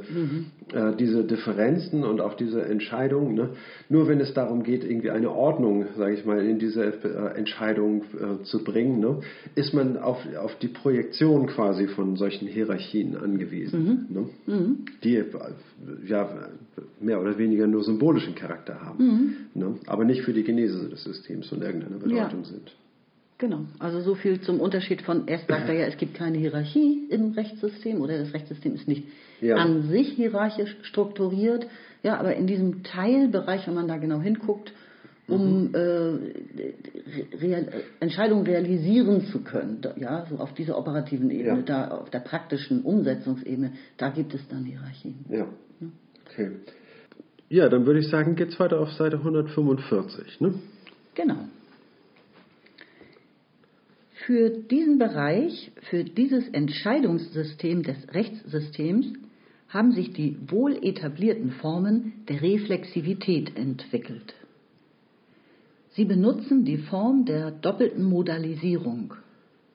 äh, diese Differenzen und auch diese Entscheidungen. Ne? Nur wenn es darum geht, irgendwie eine Ordnung, sage ich mal, in diese äh, Entscheidung äh, zu bringen, ne? ist man auf, auf die Projektion quasi von solchen Hierarchien angewiesen, ne? die äh, ja mehr oder weniger nur symbolischen Charakter haben, ne? aber nicht für die Genese des Systems von irgendeiner Bedeutung sind. Genau. Also so viel zum Unterschied von, erst sagt er ja, es gibt keine Hierarchie im Rechtssystem oder das Rechtssystem ist nicht Ja. an sich hierarchisch strukturiert. Ja, aber in diesem Teilbereich, wenn man da genau hinguckt, um äh, real, Entscheidungen realisieren zu können, ja, so auf dieser operativen Ebene, Ja. da auf der praktischen Umsetzungsebene, da gibt es dann Hierarchien. Ja, okay. Ja, dann würde ich sagen, geht's weiter auf Seite 145. Ne? Genau. Für diesen Bereich, für dieses Entscheidungssystem des Rechtssystems haben sich die wohl etablierten Formen der Reflexivität entwickelt. Sie benutzen die Form der doppelten Modalisierung.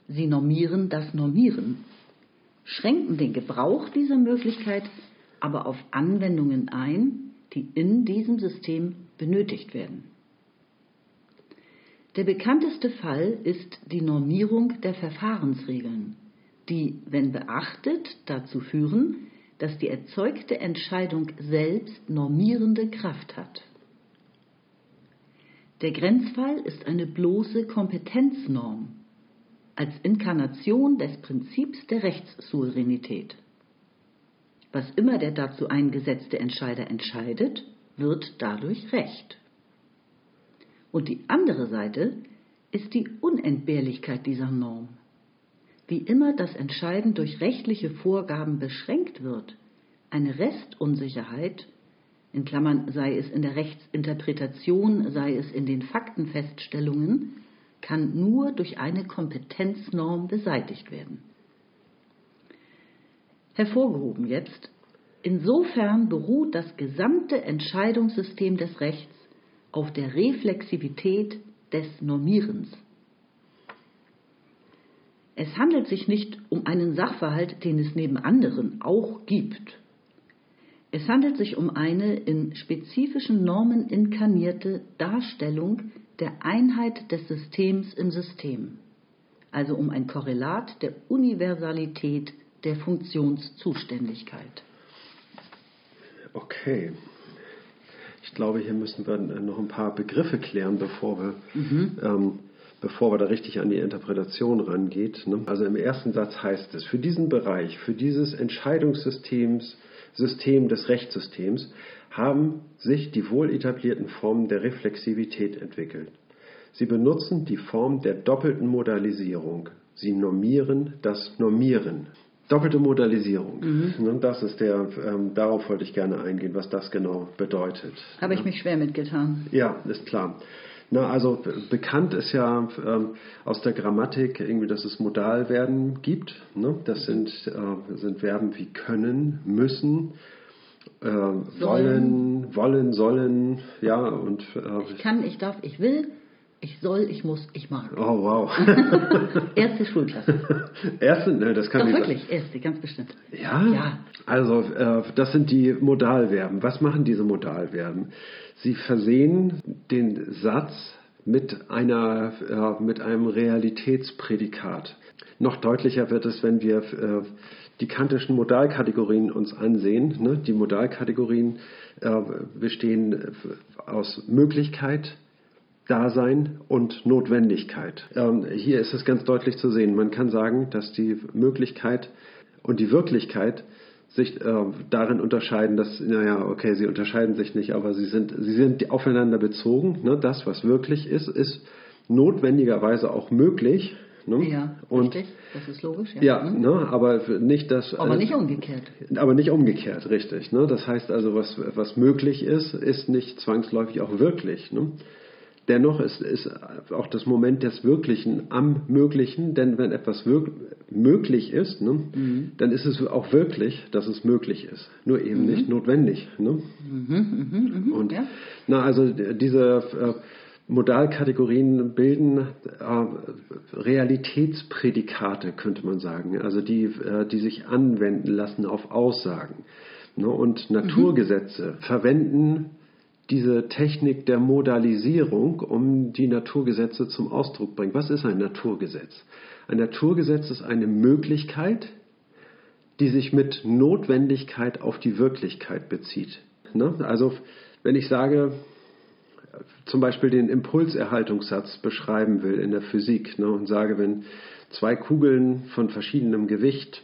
Sie normieren das Normieren, schränken den Gebrauch dieser Möglichkeit aber auf Anwendungen ein, die in diesem System benötigt werden. Der bekannteste Fall ist die Normierung der Verfahrensregeln, die, wenn beachtet, dazu führen, dass die erzeugte Entscheidung selbst normierende Kraft hat. Der Grenzfall ist eine bloße Kompetenznorm als Inkarnation des Prinzips der Rechtssouveränität. Was immer der dazu eingesetzte Entscheider entscheidet, wird dadurch Recht. Und die andere Seite ist die Unentbehrlichkeit dieser Norm. Wie immer das Entscheiden durch rechtliche Vorgaben beschränkt wird, eine Restunsicherheit, in Klammern sei es in der Rechtsinterpretation, sei es in den Faktenfeststellungen, kann nur durch eine Kompetenznorm beseitigt werden. Hervorgehoben jetzt, insofern beruht das gesamte Entscheidungssystem des Rechts auf der Reflexivität des Normierens. Es handelt sich nicht um einen Sachverhalt, den es neben anderen auch gibt. Es handelt sich um eine in spezifischen Normen inkarnierte Darstellung der Einheit des Systems im System, also um ein Korrelat der Universalität der Funktionszuständigkeit. Okay. Ich glaube, hier müssen wir noch ein paar Begriffe klären, bevor wir ähm, bevor wir da richtig an die Interpretation rangeht. Ne? Also im ersten Satz heißt es, für diesen Bereich, für dieses Entscheidungssystems, System des Rechtssystems, haben sich die wohl etablierten Formen der Reflexivität entwickelt. Sie benutzen die Form der doppelten Modalisierung. Sie normieren das Normieren. Doppelte Modalisierung. Mhm. Das ist der, ähm, darauf wollte ich gerne eingehen, was das genau bedeutet. Habe ich mich schwer mitgetan. Ja, ist klar. Na, also bekannt ist ja ähm, aus der Grammatik irgendwie, dass es Modalverben gibt. Ne? Das sind, äh, sind Verben wie können, müssen, äh, wollen, wollen, sollen, ja und äh, ich kann, ich darf, ich will, ich soll, ich muss, ich mag. Oh, wow. erste Schulklasse. Erste? Ne, das kann Doch, nicht wirklich, sein. erste, ganz bestimmt. Ja? Ja. Also, äh, das sind die Modalverben. Was machen diese Modalverben? Sie versehen den Satz mit, einer, äh, mit einem Realitätsprädikat. Noch deutlicher wird es, wenn wir äh, die kantischen Modalkategorien uns ansehen. Ne? Die Modalkategorien äh, bestehen aus Möglichkeit, Dasein und Notwendigkeit. Ähm, hier ist es ganz deutlich zu sehen. Man kann sagen, dass die Möglichkeit und die Wirklichkeit sich äh, darin unterscheiden, dass, naja, okay, sie unterscheiden sich nicht, aber sie sind, sie sind aufeinander bezogen. Ne? Das, was wirklich ist, ist notwendigerweise auch möglich. Ne? Ja, und, richtig, das ist logisch. Ja, ja mhm. ne? aber nicht das. Aber äh, nicht umgekehrt. Aber nicht umgekehrt, richtig. Ne? Das heißt also, was, was möglich ist, ist nicht zwangsläufig auch wirklich. Ne? Dennoch ist, ist auch das Moment des Wirklichen am Möglichen, denn wenn etwas möglich ist, ne, mhm. dann ist es auch wirklich, dass es möglich ist, nur eben mhm. nicht notwendig. Ne? Mhm, mhm, mhm Und ja. na, also diese äh, Modalkategorien bilden äh, Realitätsprädikate, könnte man sagen, also die, äh, die sich anwenden lassen auf Aussagen. Ne? Und mhm. Naturgesetze verwenden diese Technik der Modalisierung, um die Naturgesetze zum Ausdruck zu bringen. Was ist ein Naturgesetz? Ein Naturgesetz ist eine Möglichkeit, die sich mit Notwendigkeit auf die Wirklichkeit bezieht. Ne? Also wenn ich sage, zum Beispiel den Impulserhaltungssatz beschreiben will in der Physik ne, und sage, wenn zwei Kugeln von verschiedenem Gewicht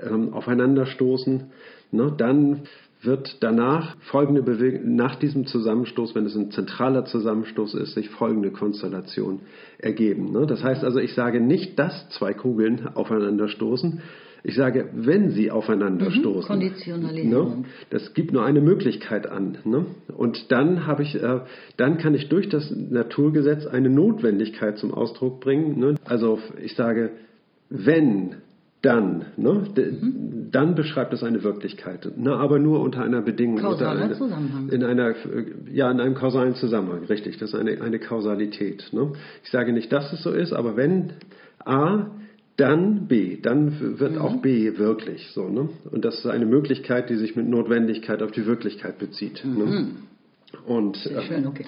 ähm, aufeinanderstoßen, ne, dann wird danach folgende Bewegung, nach diesem Zusammenstoß, wenn es ein zentraler Zusammenstoß ist, sich folgende Konstellation ergeben. Ne? Das heißt also, ich sage nicht, dass zwei Kugeln aufeinander stoßen. Ich sage, wenn sie aufeinander mhm, stoßen. Konditionalisierung. Ne? Das gibt nur eine Möglichkeit an. Ne? Und dann habe ich, äh, dann kann ich durch das Naturgesetz eine Notwendigkeit zum Ausdruck bringen. Also ich sage, wenn dann, ne? Mhm. dann beschreibt es eine Wirklichkeit, ne? aber nur unter einer Bedingung. Kausaler eine, Zusammenhang. In einer, ja, in einem kausalen Zusammenhang, richtig. Das ist eine, eine Kausalität. Ne? Ich sage nicht, dass es so ist, aber wenn A, dann B, dann wird mhm. auch B wirklich so. Ne? Und das ist eine Möglichkeit, die sich mit Notwendigkeit auf die Wirklichkeit bezieht. Ne? Mhm. Ne? Und, Sehr schön, okay.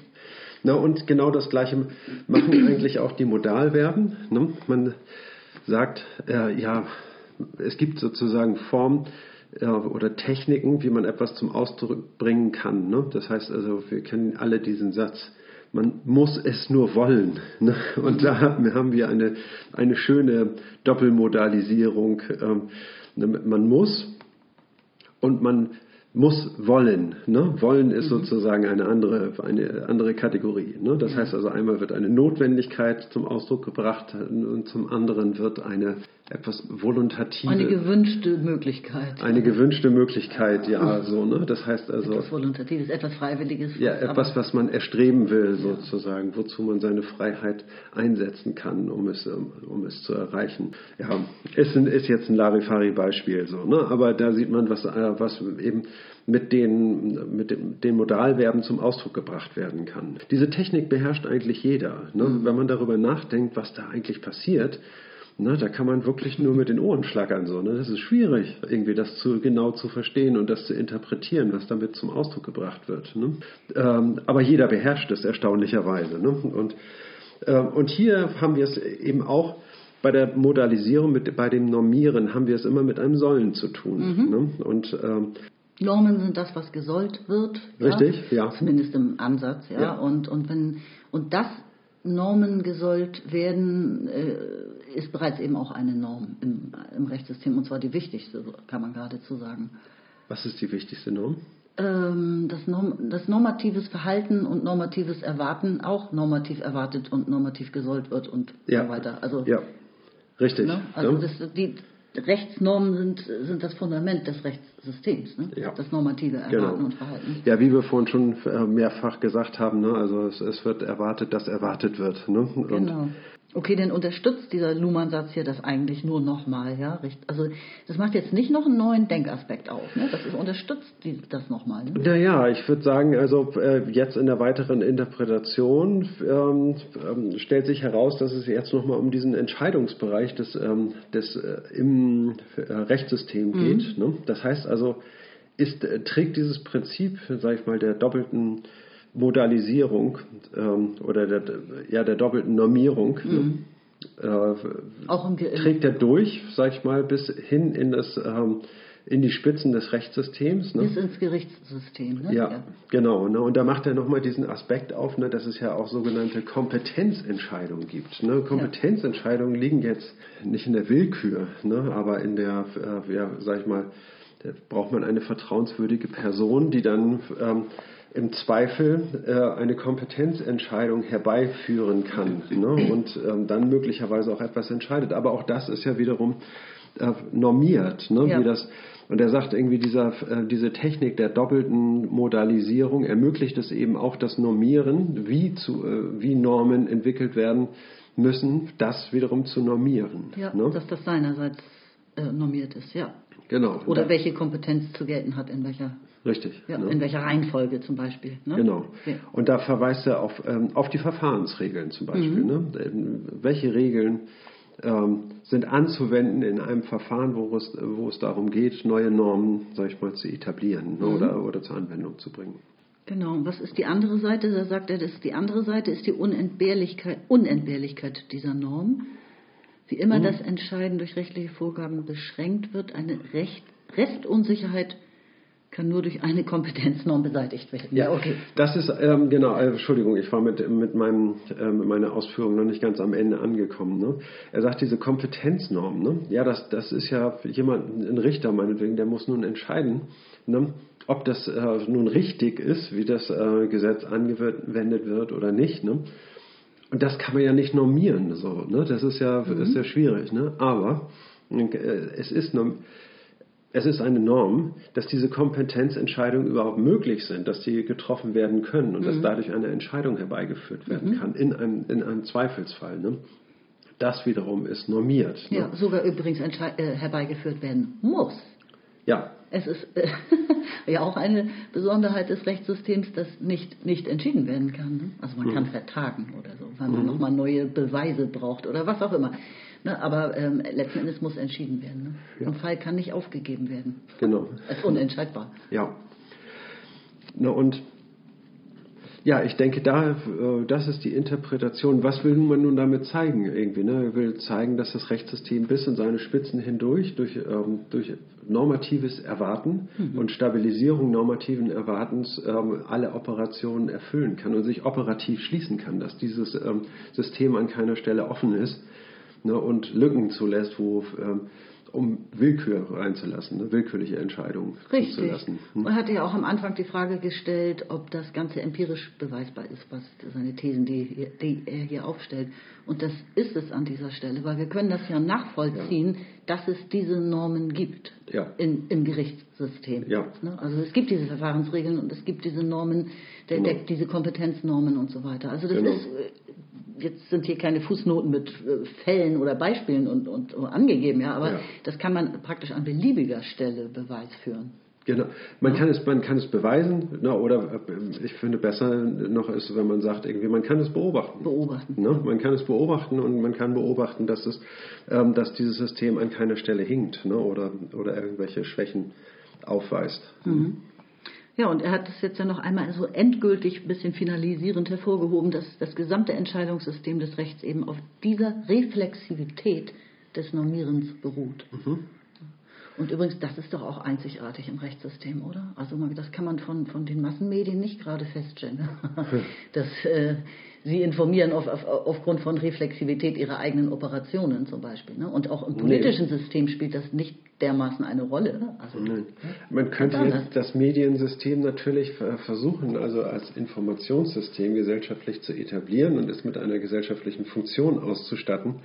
Na, und genau das Gleiche machen eigentlich auch die Modalverben. Ne? Man sagt, äh, ja, es gibt sozusagen Formen äh, oder Techniken, wie man etwas zum Ausdruck bringen kann. Ne? Das heißt also, wir kennen alle diesen Satz. Man muss es nur wollen. Ne? Und da haben wir eine, eine schöne Doppelmodalisierung. Ähm, ne? man muss und man muss wollen. Ne? Wollen ist mhm. sozusagen eine andere, eine andere Kategorie. Ne? Das heißt also, einmal wird eine Notwendigkeit zum Ausdruck gebracht und zum anderen wird eine etwas volontative. Eine gewünschte Möglichkeit. Eine gewünschte Möglichkeit, ja, so, ne? Das heißt also. Etwas Volontatives, etwas Freiwilliges. Ja, etwas, was man erstreben will, sozusagen, wozu man seine Freiheit einsetzen kann, um es, um es zu erreichen. Ja, ist, ist jetzt ein Larifari-Beispiel, so, ne? Aber da sieht man, was, äh, was eben mit den, mit den Modalverben zum Ausdruck gebracht werden kann. Diese Technik beherrscht eigentlich jeder. Ne? Mhm. Wenn man darüber nachdenkt, was da eigentlich passiert, Ne, da kann man wirklich nur mit den Ohren schlackern. So, ne? Das ist schwierig, irgendwie das zu, genau zu verstehen und das zu interpretieren, was damit zum Ausdruck gebracht wird. Ne? Ähm, aber jeder beherrscht es erstaunlicherweise. Ne? Und, äh, und hier haben wir es eben auch bei der Modalisierung, mit, bei dem Normieren, haben wir es immer mit einem Sollen zu tun. Mhm. Ne? Und ähm, Normen sind das, was gesollt wird. Richtig, ja. ja. Zumindest im Ansatz, ja. ja. Und, und, wenn, und das Normen gesollt werden, äh, ist bereits eben auch eine Norm im, im Rechtssystem und zwar die wichtigste, kann man geradezu sagen. Was ist die wichtigste Norm? Ähm, das, Norm, das normatives Verhalten und normatives Erwarten auch normativ erwartet und normativ gesollt wird und Ja. so weiter. Also, Ja, richtig. ne? also ne? das, die Rechtsnormen sind, sind das Fundament des Rechtssystems, ne? Ja. das normative Erwarten Genau. und Verhalten. Ja, wie wir vorhin schon äh, mehrfach gesagt haben, ne? also es, es wird erwartet, dass erwartet wird. Ne? Und Genau. Okay, dann unterstützt dieser Luhmann-Satz hier das eigentlich nur nochmal, ja? Also das macht jetzt nicht noch einen neuen Denkaspekt auf, ne? Das ist, unterstützt die, das nochmal. Ne? Naja, ich würde sagen, also äh, jetzt in der weiteren Interpretation ähm, ähm, stellt sich heraus, dass es jetzt nochmal um diesen Entscheidungsbereich des, ähm, des äh, im äh, Rechtssystem geht. Ne? Das heißt also, ist, äh, trägt dieses Prinzip, sage ich mal, der doppelten Modalisierung ähm, oder der, ja, der doppelten Normierung, ne? äh, trägt er durch, sag ich mal, bis hin in das ähm, in die Spitzen des Rechtssystems. Ne? bis ins Gerichtssystem. Ne? Ja, genau. Ne? Und da macht er nochmal diesen Aspekt auf, ne, dass es ja auch sogenannte Kompetenzentscheidungen gibt. Ne? Kompetenzentscheidungen liegen jetzt nicht in der Willkür, ne? aber in der, äh, ja, sag ich mal, da braucht man eine vertrauenswürdige Person, die dann ähm, im Zweifel äh, eine Kompetenzentscheidung herbeiführen kann ne? und ähm, dann möglicherweise auch etwas entscheidet. Aber auch das ist ja wiederum äh, normiert, ne? Ja. wie das und er sagt irgendwie, dieser, äh, diese Technik der doppelten Modalisierung ermöglicht es eben auch das Normieren, wie, zu, äh, wie Normen entwickelt werden müssen, das wiederum zu normieren. Ja, ne? dass das seinerseits äh, normiert ist, ja. genau. Oder welche Kompetenz zu gelten hat, in welcher, Richtig. ja, ne? in welcher Reihenfolge zum Beispiel. Ne? Genau. Und da verweist er auf, ähm, auf die Verfahrensregeln zum Beispiel. Ne? Ähm, Welche Regeln ähm, sind anzuwenden in einem Verfahren, wo es, wo es darum geht, neue Normen, sag ich mal, zu etablieren ne? oder, oder zur Anwendung zu bringen. Genau. Und was ist die andere Seite? Da sagt er, dass die andere Seite ist die Unentbehrlichkeit, Unentbehrlichkeit dieser Norm. Wie immer das Entscheiden durch rechtliche Vorgaben beschränkt wird, eine Recht, Restunsicherheit kann nur durch eine Kompetenznorm beseitigt werden. Ja, okay. Das ist, ähm, genau, äh, Entschuldigung, ich war mit, mit, meinem, äh, mit meiner Ausführung noch nicht ganz am Ende angekommen. Ne? Er sagt, diese Kompetenznorm, ne? ja, das, das ist ja jemand, ein Richter meinetwegen, der muss nun entscheiden, ne? ob das äh, nun richtig ist, wie das äh, Gesetz angewendet wird oder nicht. Ne? Und das kann man ja nicht normieren, so, ne? das ist ja, ist ja schwierig. Ne? Aber äh, es ist es ist eine Norm, dass diese Kompetenzentscheidungen überhaupt möglich sind, dass sie getroffen werden können und dass dadurch eine Entscheidung herbeigeführt werden kann in einem, in einem Zweifelsfall. Ne? Das wiederum ist normiert. Ne? Ja, sogar übrigens äh, herbeigeführt werden muss. ja, Es ist äh, ja auch eine Besonderheit des Rechtssystems, dass nicht, nicht entschieden werden kann. Ne? Also man kann vertagen oder so, weil man nochmal neue Beweise braucht oder was auch immer. Ne? Aber ähm, letzten Endes muss entschieden werden. Ne? Ein Fall kann nicht aufgegeben werden. genau. Es ist unentscheidbar. Ja. Na und ja, ich denke, da, äh, das ist die Interpretation. Was will man nun damit zeigen? Irgendwie, ne? Er will zeigen, dass das Rechtssystem bis in seine Spitzen hindurch durch, ähm, durch normatives Erwarten und Stabilisierung normativen Erwartens ähm, alle Operationen erfüllen kann und sich operativ schließen kann, dass dieses ähm, System an keiner Stelle offen ist ne? und Lücken zulässt, wo ähm, um Willkür reinzulassen, ne? willkürliche Entscheidungen Richtig. zuzulassen. Hm? Und hatte ja auch am Anfang die Frage gestellt, ob das Ganze empirisch beweisbar ist, was seine Thesen, die, die er hier aufstellt. Und das ist es an dieser Stelle, weil wir können das ja nachvollziehen, dass es diese Normen gibt Ja. in, im Gerichtssystem. Ja. Ne? Also es gibt diese Verfahrensregeln und es gibt diese Normen, der Genau. deckt diese Kompetenznormen und so weiter. Also das Genau. ist äh, jetzt sind hier keine Fußnoten mit äh, Fällen oder Beispielen und, und, und angegeben, ja, aber Ja. das kann man praktisch an beliebiger Stelle Beweis führen. Genau. Man, kann es, man kann es beweisen, ne, oder äh, ich finde besser noch ist, wenn man sagt, irgendwie, man kann es beobachten. Beobachten. Ne? Man kann es beobachten und man kann beobachten, dass, es, ähm, dass dieses System an keiner Stelle hinkt ne, oder, oder irgendwelche Schwächen aufweist. Ja, und er hat das jetzt ja noch einmal so endgültig ein bisschen finalisierend hervorgehoben, dass das gesamte Entscheidungssystem des Rechts eben auf dieser Reflexivität des Normierens beruht. Und übrigens, das ist doch auch einzigartig im Rechtssystem, oder? Also das kann man von, von den Massenmedien nicht gerade feststellen. dass äh, sie informieren auf, auf, aufgrund von Reflexivität ihrer eigenen Operationen zum Beispiel. Ne? Und auch im politischen nee. System spielt das nicht dermaßen eine Rolle. Also, Nein. Man könnte jetzt das Mediensystem natürlich versuchen, also als Informationssystem gesellschaftlich zu etablieren und es mit einer gesellschaftlichen Funktion auszustatten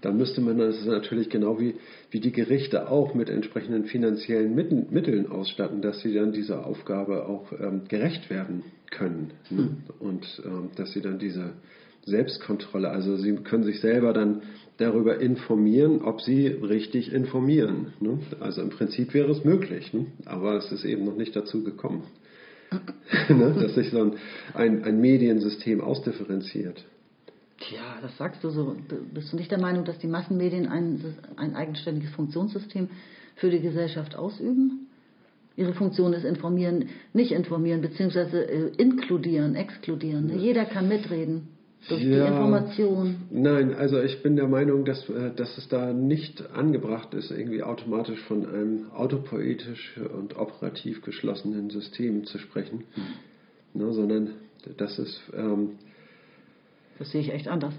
dann müsste man das natürlich genau wie, wie die Gerichte auch mit entsprechenden finanziellen Mitteln ausstatten, dass sie dann dieser Aufgabe auch ähm, gerecht werden können. Ne? Mhm. Und ähm, dass sie dann diese Selbstkontrolle, also sie können sich selber dann darüber informieren, ob sie richtig informieren. Ne? Also im Prinzip wäre es möglich, ne? aber es ist eben noch nicht dazu gekommen, ne? dass sich so ein, ein, ein Mediensystem ausdifferenziert. Tja, das sagst du so. Bist du nicht der Meinung, dass die Massenmedien ein, ein eigenständiges Funktionssystem für die Gesellschaft ausüben? Ihre Funktion ist informieren, nicht informieren, beziehungsweise äh, inkludieren, exkludieren. Ja. Jeder kann mitreden durch ja, die Information. Nein, also ich bin der Meinung, dass, äh, dass es da nicht angebracht ist, irgendwie automatisch von einem autopoetisch und operativ geschlossenen System zu sprechen, mhm. ne, sondern dass es ähm, das sehe ich echt anders.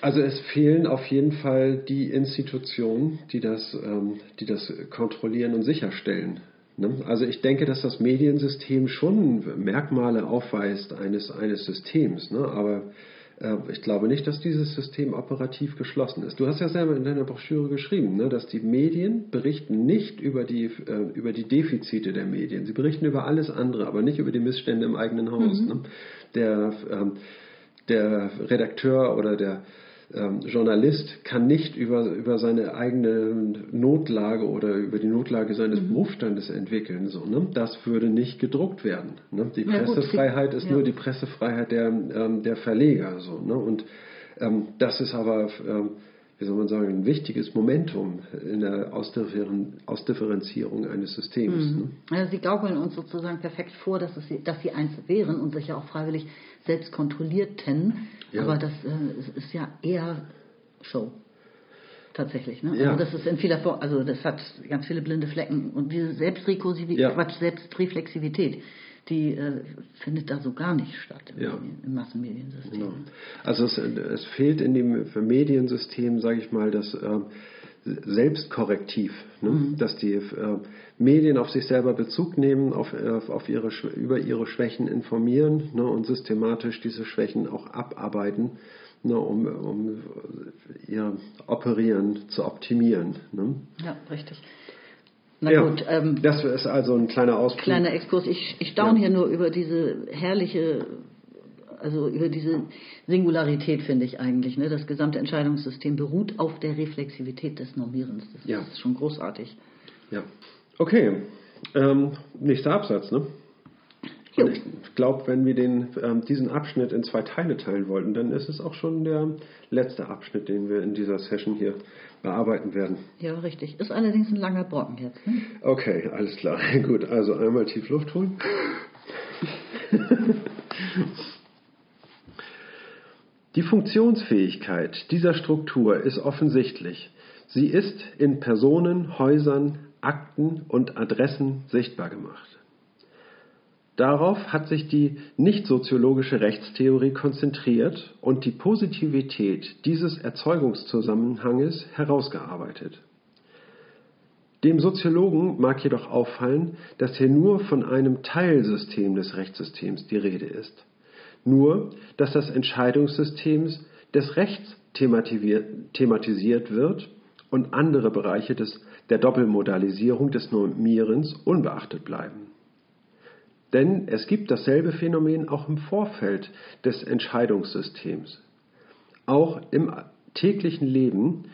Also es fehlen auf jeden Fall die Institutionen, die das, ähm, die das kontrollieren und sicherstellen. Ne? Also ich denke, dass das Mediensystem schon Merkmale aufweist eines, eines Systems, ne? aber ich glaube nicht, dass dieses System operativ geschlossen ist. Du hast ja selber in deiner Broschüre geschrieben, ne, dass die Medien berichten nicht über die, äh, über die Defizite der Medien. Sie berichten über alles andere, aber nicht über die Missstände im eigenen Haus. Mhm. Ne? Der, ähm, der Redakteur oder der ähm, Journalist kann nicht über, über seine eigene Notlage oder über die Notlage seines mhm. Berufsstandes entwickeln. So, ne? Das würde nicht gedruckt werden. Ne? Die ja, Pressefreiheit gut, ist ja. nur die Pressefreiheit der, ähm, der Verleger. So, ne? Und ähm, das ist aber ähm, wie soll man sagen, ein wichtiges Momentum in der Ausdifferenzierung eines Systems. Mhm. Ne? Also Sie gaukeln uns sozusagen perfekt vor, dass, es, dass Sie eins wären und sich ja auch freiwillig selbst kontrollierten. Ja. Aber das äh, ist ja eher Show. Tatsächlich, ne? Ja. Also das ist in vieler Form, also das hat ganz viele blinde Flecken und diese Selbstrekursivität, ja. Quatsch, Selbstreflexivität, die äh, findet da so gar nicht statt im, ja. im Massenmediensystem. Genau. Also es, es, fehlt in dem Mediensystem, sage ich mal, das äh, Selbstkorrektiv, ne? mhm. dass die äh, Medien auf sich selber Bezug nehmen, auf, äh, auf ihre, über ihre Schwächen informieren ne? und systematisch diese Schwächen auch abarbeiten. Ne, um, um ihr Operieren zu optimieren. Ne? Ja, richtig. Na ja, gut, ähm, das ist also ein kleiner Ausflug. Kleiner Exkurs. Ich, ich staune ja. hier nur über diese herrliche, also über diese Singularität, finde ich eigentlich. Ne? Das gesamte Entscheidungssystem beruht auf der Reflexivität des Normierens. Das ja. ist schon großartig. Ja. Okay. Ähm, nächster Absatz, ne? Und ich glaube, wenn wir den, ähm, diesen Abschnitt in zwei Teile teilen wollten, dann ist es auch schon der letzte Abschnitt, den wir in dieser Session hier bearbeiten werden. Ja, richtig. Ist allerdings ein langer Brocken jetzt. Ne? Okay, alles klar. Gut, also einmal tief Luft holen. Die Funktionsfähigkeit dieser Struktur ist offensichtlich. Sie ist in Personen, Häusern, Akten und Adressen sichtbar gemacht. Darauf hat sich die nicht-soziologische Rechtstheorie konzentriert und die Positivität dieses Erzeugungszusammenhanges herausgearbeitet. Dem Soziologen mag jedoch auffallen, dass hier nur von einem Teilsystem des Rechtssystems die Rede ist. Nur, dass das Entscheidungssystem des Rechts thematisiert wird und andere Bereiche des, der Doppelmodalisierung des Normierens unbeachtet bleiben. Denn es gibt dasselbe Phänomen auch im Vorfeld des Entscheidungssystems. Auch im täglichen Leben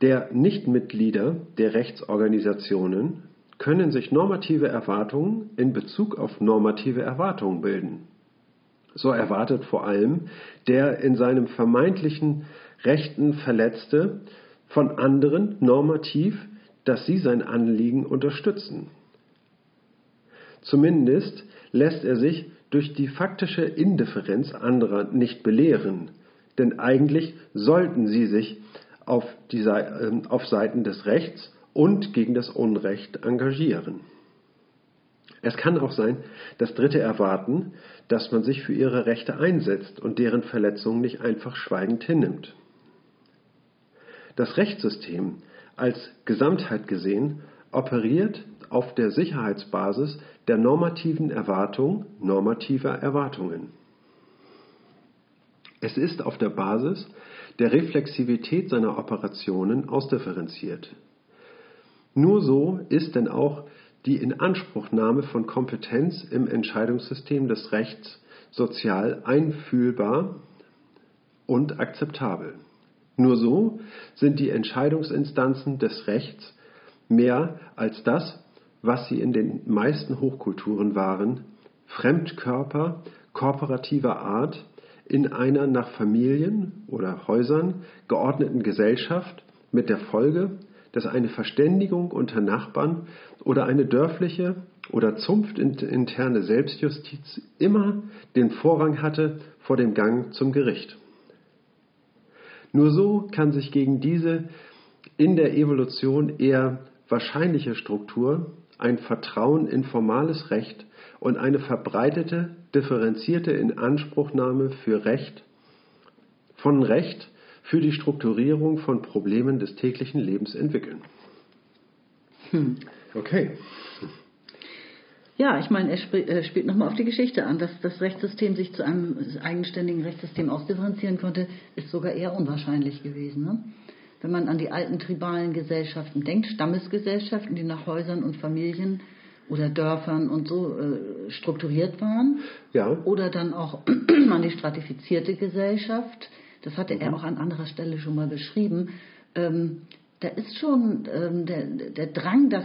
der Nichtmitglieder der Rechtsorganisationen können sich normative Erwartungen in Bezug auf normative Erwartungen bilden. So erwartet vor allem der in seinem vermeintlichen Rechten Verletzte von anderen normativ, dass sie sein Anliegen unterstützen. Zumindest lässt er sich durch die faktische Indifferenz anderer nicht belehren, denn eigentlich sollten sie sich auf, die, ähm, auf Seiten des Rechts und gegen das Unrecht engagieren. Es kann auch sein, dass Dritte erwarten, dass man sich für ihre Rechte einsetzt und deren Verletzungen nicht einfach schweigend hinnimmt. Das Rechtssystem als Gesamtheit gesehen operiert auf der Sicherheitsbasis der normativen Erwartung normativer Erwartungen. Es ist auf der Basis der Reflexivität seiner Operationen ausdifferenziert. Nur so ist denn auch die Inanspruchnahme von Kompetenz im Entscheidungssystem des Rechts sozial einfühlbar und akzeptabel. Nur so sind die Entscheidungsinstanzen des Rechts mehr als das, was sie in den meisten Hochkulturen waren, Fremdkörper kooperativer Art in einer nach Familien oder Häusern geordneten Gesellschaft mit der Folge, dass eine Verständigung unter Nachbarn oder eine dörfliche oder zunftinterne Selbstjustiz immer den Vorrang hatte vor dem Gang zum Gericht. Nur so kann sich gegen diese in der Evolution eher wahrscheinliche Struktur ein Vertrauen in formales Recht und eine verbreitete, differenzierte Inanspruchnahme für Recht, von Recht für die Strukturierung von Problemen des täglichen Lebens entwickeln. Hm. Okay. Ja, ich meine, er sp äh, spielt nochmal auf die Geschichte an, dass das Rechtssystem sich zu einem eigenständigen Rechtssystem ausdifferenzieren konnte, ist sogar eher unwahrscheinlich gewesen. Ne? Wenn man an die alten tribalen Gesellschaften denkt, Stammesgesellschaften, die nach Häusern und Familien oder Dörfern und so äh, strukturiert waren. Ja. Oder dann auch an die stratifizierte Gesellschaft. Das hatte mhm. er auch an anderer Stelle schon mal beschrieben. Ähm, da ist schon ähm, der, der Drang, das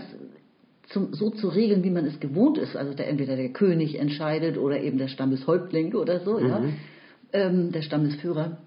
zum, so zu regeln, wie man es gewohnt ist. Also der, entweder der König entscheidet oder eben der Stammeshäuptling oder so, mhm. ja, ähm, der Stammesführer.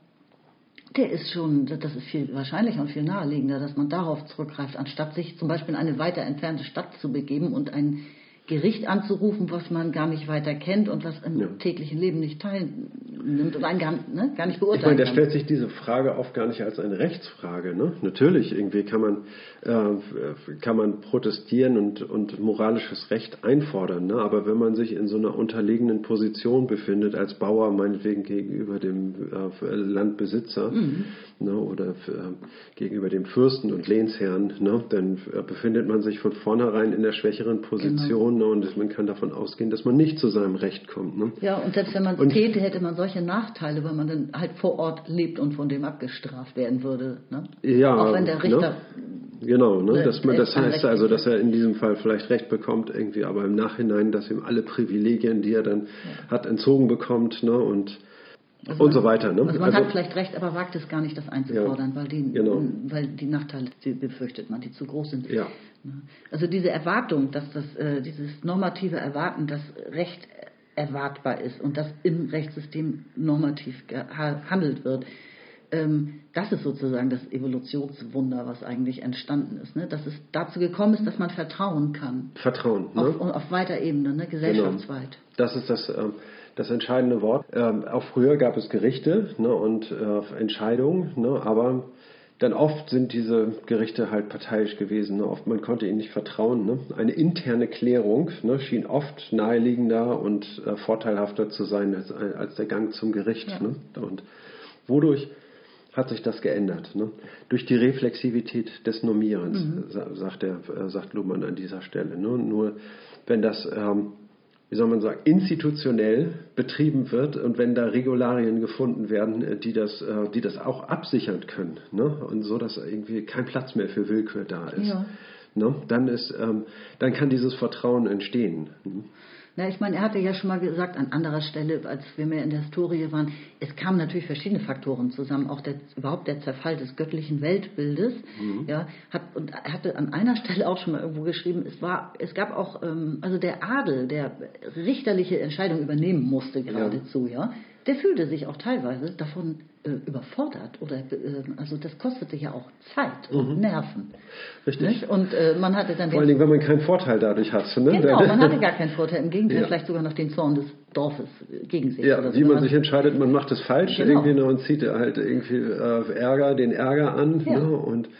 Der ist schon, das ist viel wahrscheinlicher und viel naheliegender, dass man darauf zurückgreift, anstatt sich zum Beispiel in eine weiter entfernte Stadt zu begeben und ein Gericht anzurufen, was man gar nicht weiter kennt und was im ja. täglichen Leben nicht teilnimmt und einen gar, ne, gar nicht beurteilt. Ich meine, der stellt sich diese Frage oft gar nicht als eine Rechtsfrage. Ne? Natürlich, irgendwie kann man, äh, kann man protestieren und, und moralisches Recht einfordern, ne? aber wenn man sich in so einer unterlegenen Position befindet, als Bauer meinetwegen gegenüber dem äh, Landbesitzer mhm. ne? oder äh, gegenüber dem Fürsten und Lehnsherrn, ne? dann äh, befindet man sich von vornherein in der schwächeren Position. Genau ne? und man kann davon ausgehen, dass man nicht zu seinem Recht kommt. Ne? Ja, und selbst wenn man es täte, hätte man solche Nachteile, weil man dann halt vor Ort lebt und von dem abgestraft werden würde. Ne? Ja, auch wenn der ne? Richter. Ne? Genau, ne? dass man, das heißt also, dass er in diesem Fall vielleicht Recht bekommt, irgendwie, aber im Nachhinein, dass ihm alle Privilegien, die er dann ja. hat, entzogen bekommt, ne? und also und man, so weiter. Ne? Also man also, hat vielleicht recht, aber wagt es gar nicht, das einzufordern, ja, weil, die, genau. weil die Nachteile, die befürchtet man, die zu groß sind. Ja. Also diese Erwartung, dass das, äh, dieses normative Erwarten, dass Recht erwartbar ist und dass im Rechtssystem normativ gehandelt wird, ähm, das ist sozusagen das Evolutionswunder, was eigentlich entstanden ist. Ne? Dass es dazu gekommen ist, dass man vertrauen kann. Vertrauen. Ne? Auf, auf weiter Ebene, ne? gesellschaftsweit. Genau. Das ist das. Ähm das entscheidende Wort. Ähm, auch früher gab es Gerichte ne, und äh, Entscheidungen, ne, aber dann oft sind diese Gerichte halt parteiisch gewesen. Ne? Oft man konnte ihnen nicht vertrauen. Ne? Eine interne Klärung ne, schien oft naheliegender und äh, vorteilhafter zu sein als, als, der Gang zum Gericht. Ja. Ne? Und wodurch hat sich das geändert? Ne? Durch die Reflexivität des Normierens, mhm. sagt, der, äh, sagt Luhmann an dieser Stelle. Ne? Nur wenn das ähm, wie soll man sagen, institutionell betrieben wird und wenn da Regularien gefunden werden, äh, die das, äh, die das auch absichern können, ne? und so, dass irgendwie kein Platz mehr für Willkür da ist, ja. ne? dann, ist ähm, dann kann dieses Vertrauen entstehen. Na, ich meine, er hatte ja schon mal gesagt an anderer Stelle, als wir mehr in der Historie waren, es kamen natürlich verschiedene Faktoren zusammen, auch der, überhaupt der Zerfall des göttlichen Weltbildes. Mhm. Ja, hat, und er hatte an einer Stelle auch schon mal irgendwo geschrieben, es war, es gab auch, ähm, also der Adel, der richterliche Entscheidungen übernehmen musste geradezu, ja. ja, der fühlte sich auch teilweise davon äh, überfordert oder äh, also das kostete ja auch Zeit und mhm. Nerven. Richtig. Nicht? Und äh, man hatte dann vor allen Dingen, wenn man keinen Vorteil dadurch hat. Ne? Genau, man hatte gar keinen Vorteil. Im Gegenteil, ja. vielleicht sogar noch den Zorn des Dorfes gegen sich. Ja, wie man sich entscheidet, man macht es falsch genau. irgendwie ne, und zieht halt irgendwie äh, Ärger, den Ärger an ja. ne? und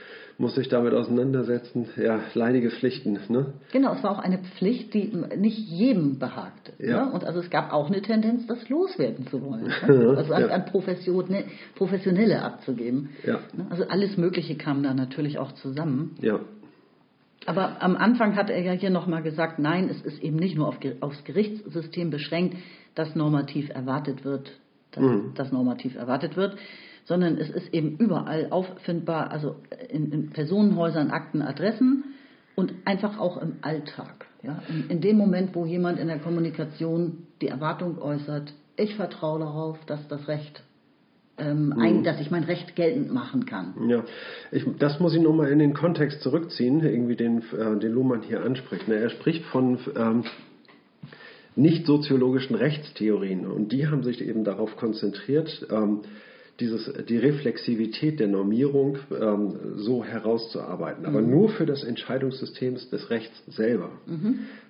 muss sich damit auseinandersetzen. Ja, leidige Pflichten. Ne? Genau, es war auch eine Pflicht, die nicht jedem behagte. Ja. Ne? Und also es gab auch eine Tendenz, das loswerden zu wollen. Ne? Also an, Ja. an Profession, Professionelle abzugeben. Ja. Ne? Also alles Mögliche kam da natürlich auch zusammen. Ja, Aber am Anfang hat er ja hier nochmal gesagt, nein, es ist eben nicht nur auf, aufs Gerichtssystem beschränkt, dass normativ erwartet wird, dass, dass normativ erwartet wird, sondern es ist eben überall auffindbar, also in, in Personenhäusern, Akten, Adressen und einfach auch im Alltag. Ja? In, in dem Moment, wo jemand in der Kommunikation die Erwartung äußert, ich vertraue darauf, dass das Recht, ähm, ein, dass ich mein Recht geltend machen kann. Ja, ich, das muss ich nochmal in den Kontext zurückziehen, irgendwie den, äh, den Luhmann hier anspricht. Ne? Er spricht von ähm, nicht soziologischen Rechtstheorien und die haben sich eben darauf konzentriert, ähm, dieses, die Reflexivität der Normierung ähm, so herauszuarbeiten, aber nur für das Entscheidungssystem des Rechts selber.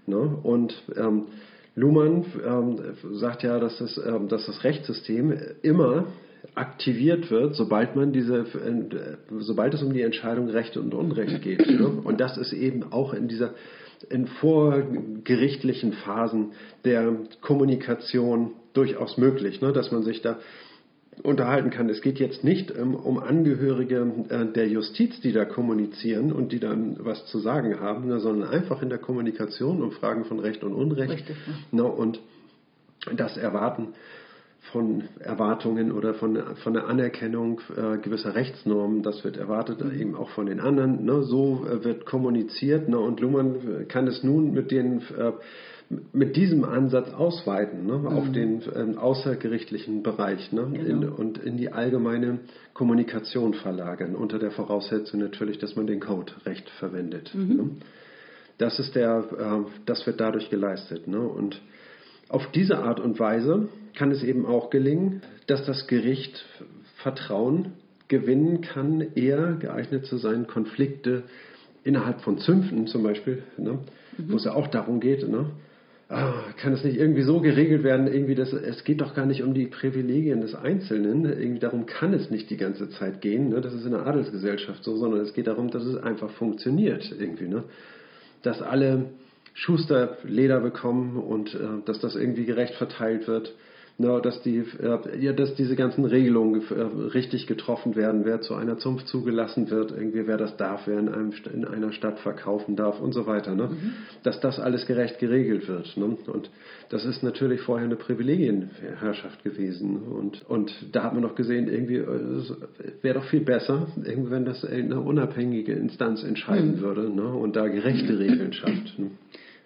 Ne? Und ähm, Luhmann ähm, sagt ja, dass das, ähm, dass das Rechtssystem immer aktiviert wird, sobald man diese, äh, sobald es um die Entscheidung Recht und Unrecht geht. Ne? Und das ist eben auch in dieser in vorgerichtlichen Phasen der Kommunikation durchaus möglich, ne? dass man sich da unterhalten kann. Es geht jetzt nicht ähm, um Angehörige äh, der Justiz, die da kommunizieren und die dann was zu sagen haben, ne, sondern einfach in der Kommunikation um Fragen von Recht und Unrecht. Richtig, Ne, und das Erwarten von Erwartungen oder von, von der Anerkennung äh, gewisser Rechtsnormen, das wird erwartet Mhm. eben auch von den anderen. Ne? So äh, wird kommuniziert ne? und Luhmann äh, kann es nun mit, den, äh, mit diesem Ansatz ausweiten ne? auf den ähm, außergerichtlichen Bereich ne? in, Genau. und in die allgemeine Kommunikation verlagern, unter der Voraussetzung natürlich, dass man den Code recht verwendet. Ne? Das ist der, äh, das wird dadurch geleistet. Ne? Und auf diese Art und Weise kann es eben auch gelingen, dass das Gericht Vertrauen gewinnen kann, eher geeignet zu sein, Konflikte innerhalb von Zünften zum Beispiel, ne? wo es ja auch darum geht, ne? Ah, kann es nicht irgendwie so geregelt werden, irgendwie das, es geht doch gar nicht um die Privilegien des Einzelnen, irgendwie darum kann es nicht die ganze Zeit gehen, ne? das ist in der Adelsgesellschaft so, sondern es geht darum, dass es einfach funktioniert irgendwie, ne? dass alle Schuster Leder bekommen und äh, dass das irgendwie gerecht verteilt wird. Ne, dass, die, äh, ja, dass diese ganzen Regelungen äh, richtig getroffen werden, wer zu einer Zunft zugelassen wird, irgendwie wer das darf, wer in, einem, in einer Stadt verkaufen darf und so weiter. Ne? Dass das alles gerecht geregelt wird. Ne? Und das ist natürlich vorher eine Privilegienherrschaft gewesen. Und, und da hat man doch gesehen, irgendwie äh, es wäre doch viel besser, irgendwie, wenn das eine unabhängige Instanz entscheiden würde ne? und da gerechte Regeln schafft. Ne?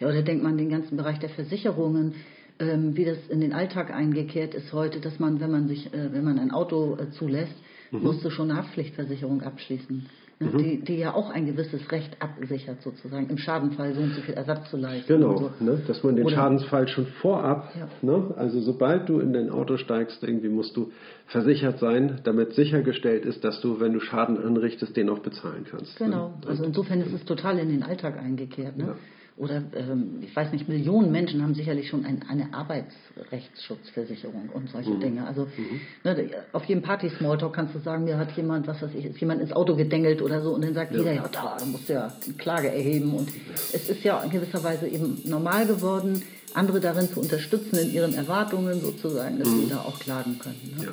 Ja, oder denkt man den ganzen Bereich der Versicherungen, ähm, wie das in den Alltag eingekehrt ist heute, dass man, wenn man sich, äh, wenn man ein Auto äh, zulässt, musst du schon eine Haftpflichtversicherung abschließen. Ne, die, die ja auch ein gewisses Recht absichert, sozusagen, im Schadenfall so und so viel Ersatz zu leisten. Genau, so. ne, dass man den Oder- Schadensfall schon vorab, Ja. ne, also sobald du in dein Auto steigst, irgendwie musst du versichert sein, damit sichergestellt ist, dass du, wenn du Schaden anrichtest, den auch bezahlen kannst. Genau, Ne? also insofern ist es total in den Alltag eingekehrt. Ne? Ja. Oder ähm, ich weiß nicht, Millionen Menschen haben sicherlich schon ein, eine Arbeitsrechtsschutzversicherung und solche Mhm. Dinge. Also ne, auf jedem Party-Smalltalk kannst du sagen, mir hat jemand, was weiß ich, ist jemand ins Auto gedengelt oder so und dann sagt jeder, ja, da, da musst du ja Klage erheben. Und es ist ja in gewisser Weise eben normal geworden, andere darin zu unterstützen in ihren Erwartungen sozusagen, dass sie da auch klagen können. Ne? Mhm. Ja.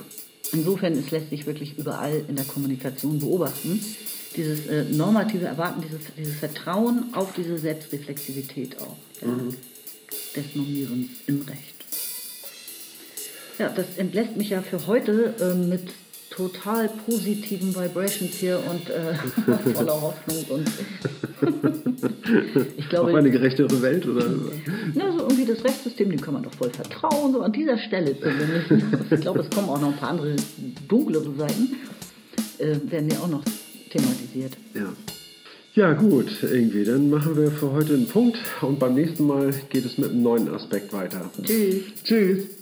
Insofern, es lässt sich wirklich überall in der Kommunikation beobachten. Dieses äh, normative Erwarten, dieses, dieses Vertrauen auf diese Selbstreflexivität auch ja, des Normierens im Recht. Ja, das entlässt mich ja für heute äh, mit total positiven Vibrations hier und äh, voller Hoffnung und ich glaube, Auf eine gerechtere Welt oder? ja, so irgendwie das Rechtssystem, dem kann man doch voll vertrauen, so an dieser Stelle zumindest. Ich glaube, es kommen auch noch ein paar andere dunklere Seiten, äh, werden ja auch noch thematisiert. Ja. Ja, gut, irgendwie. Dann machen wir für heute einen Punkt und beim nächsten Mal geht es mit einem neuen Aspekt weiter. Tschüss. Tschüss.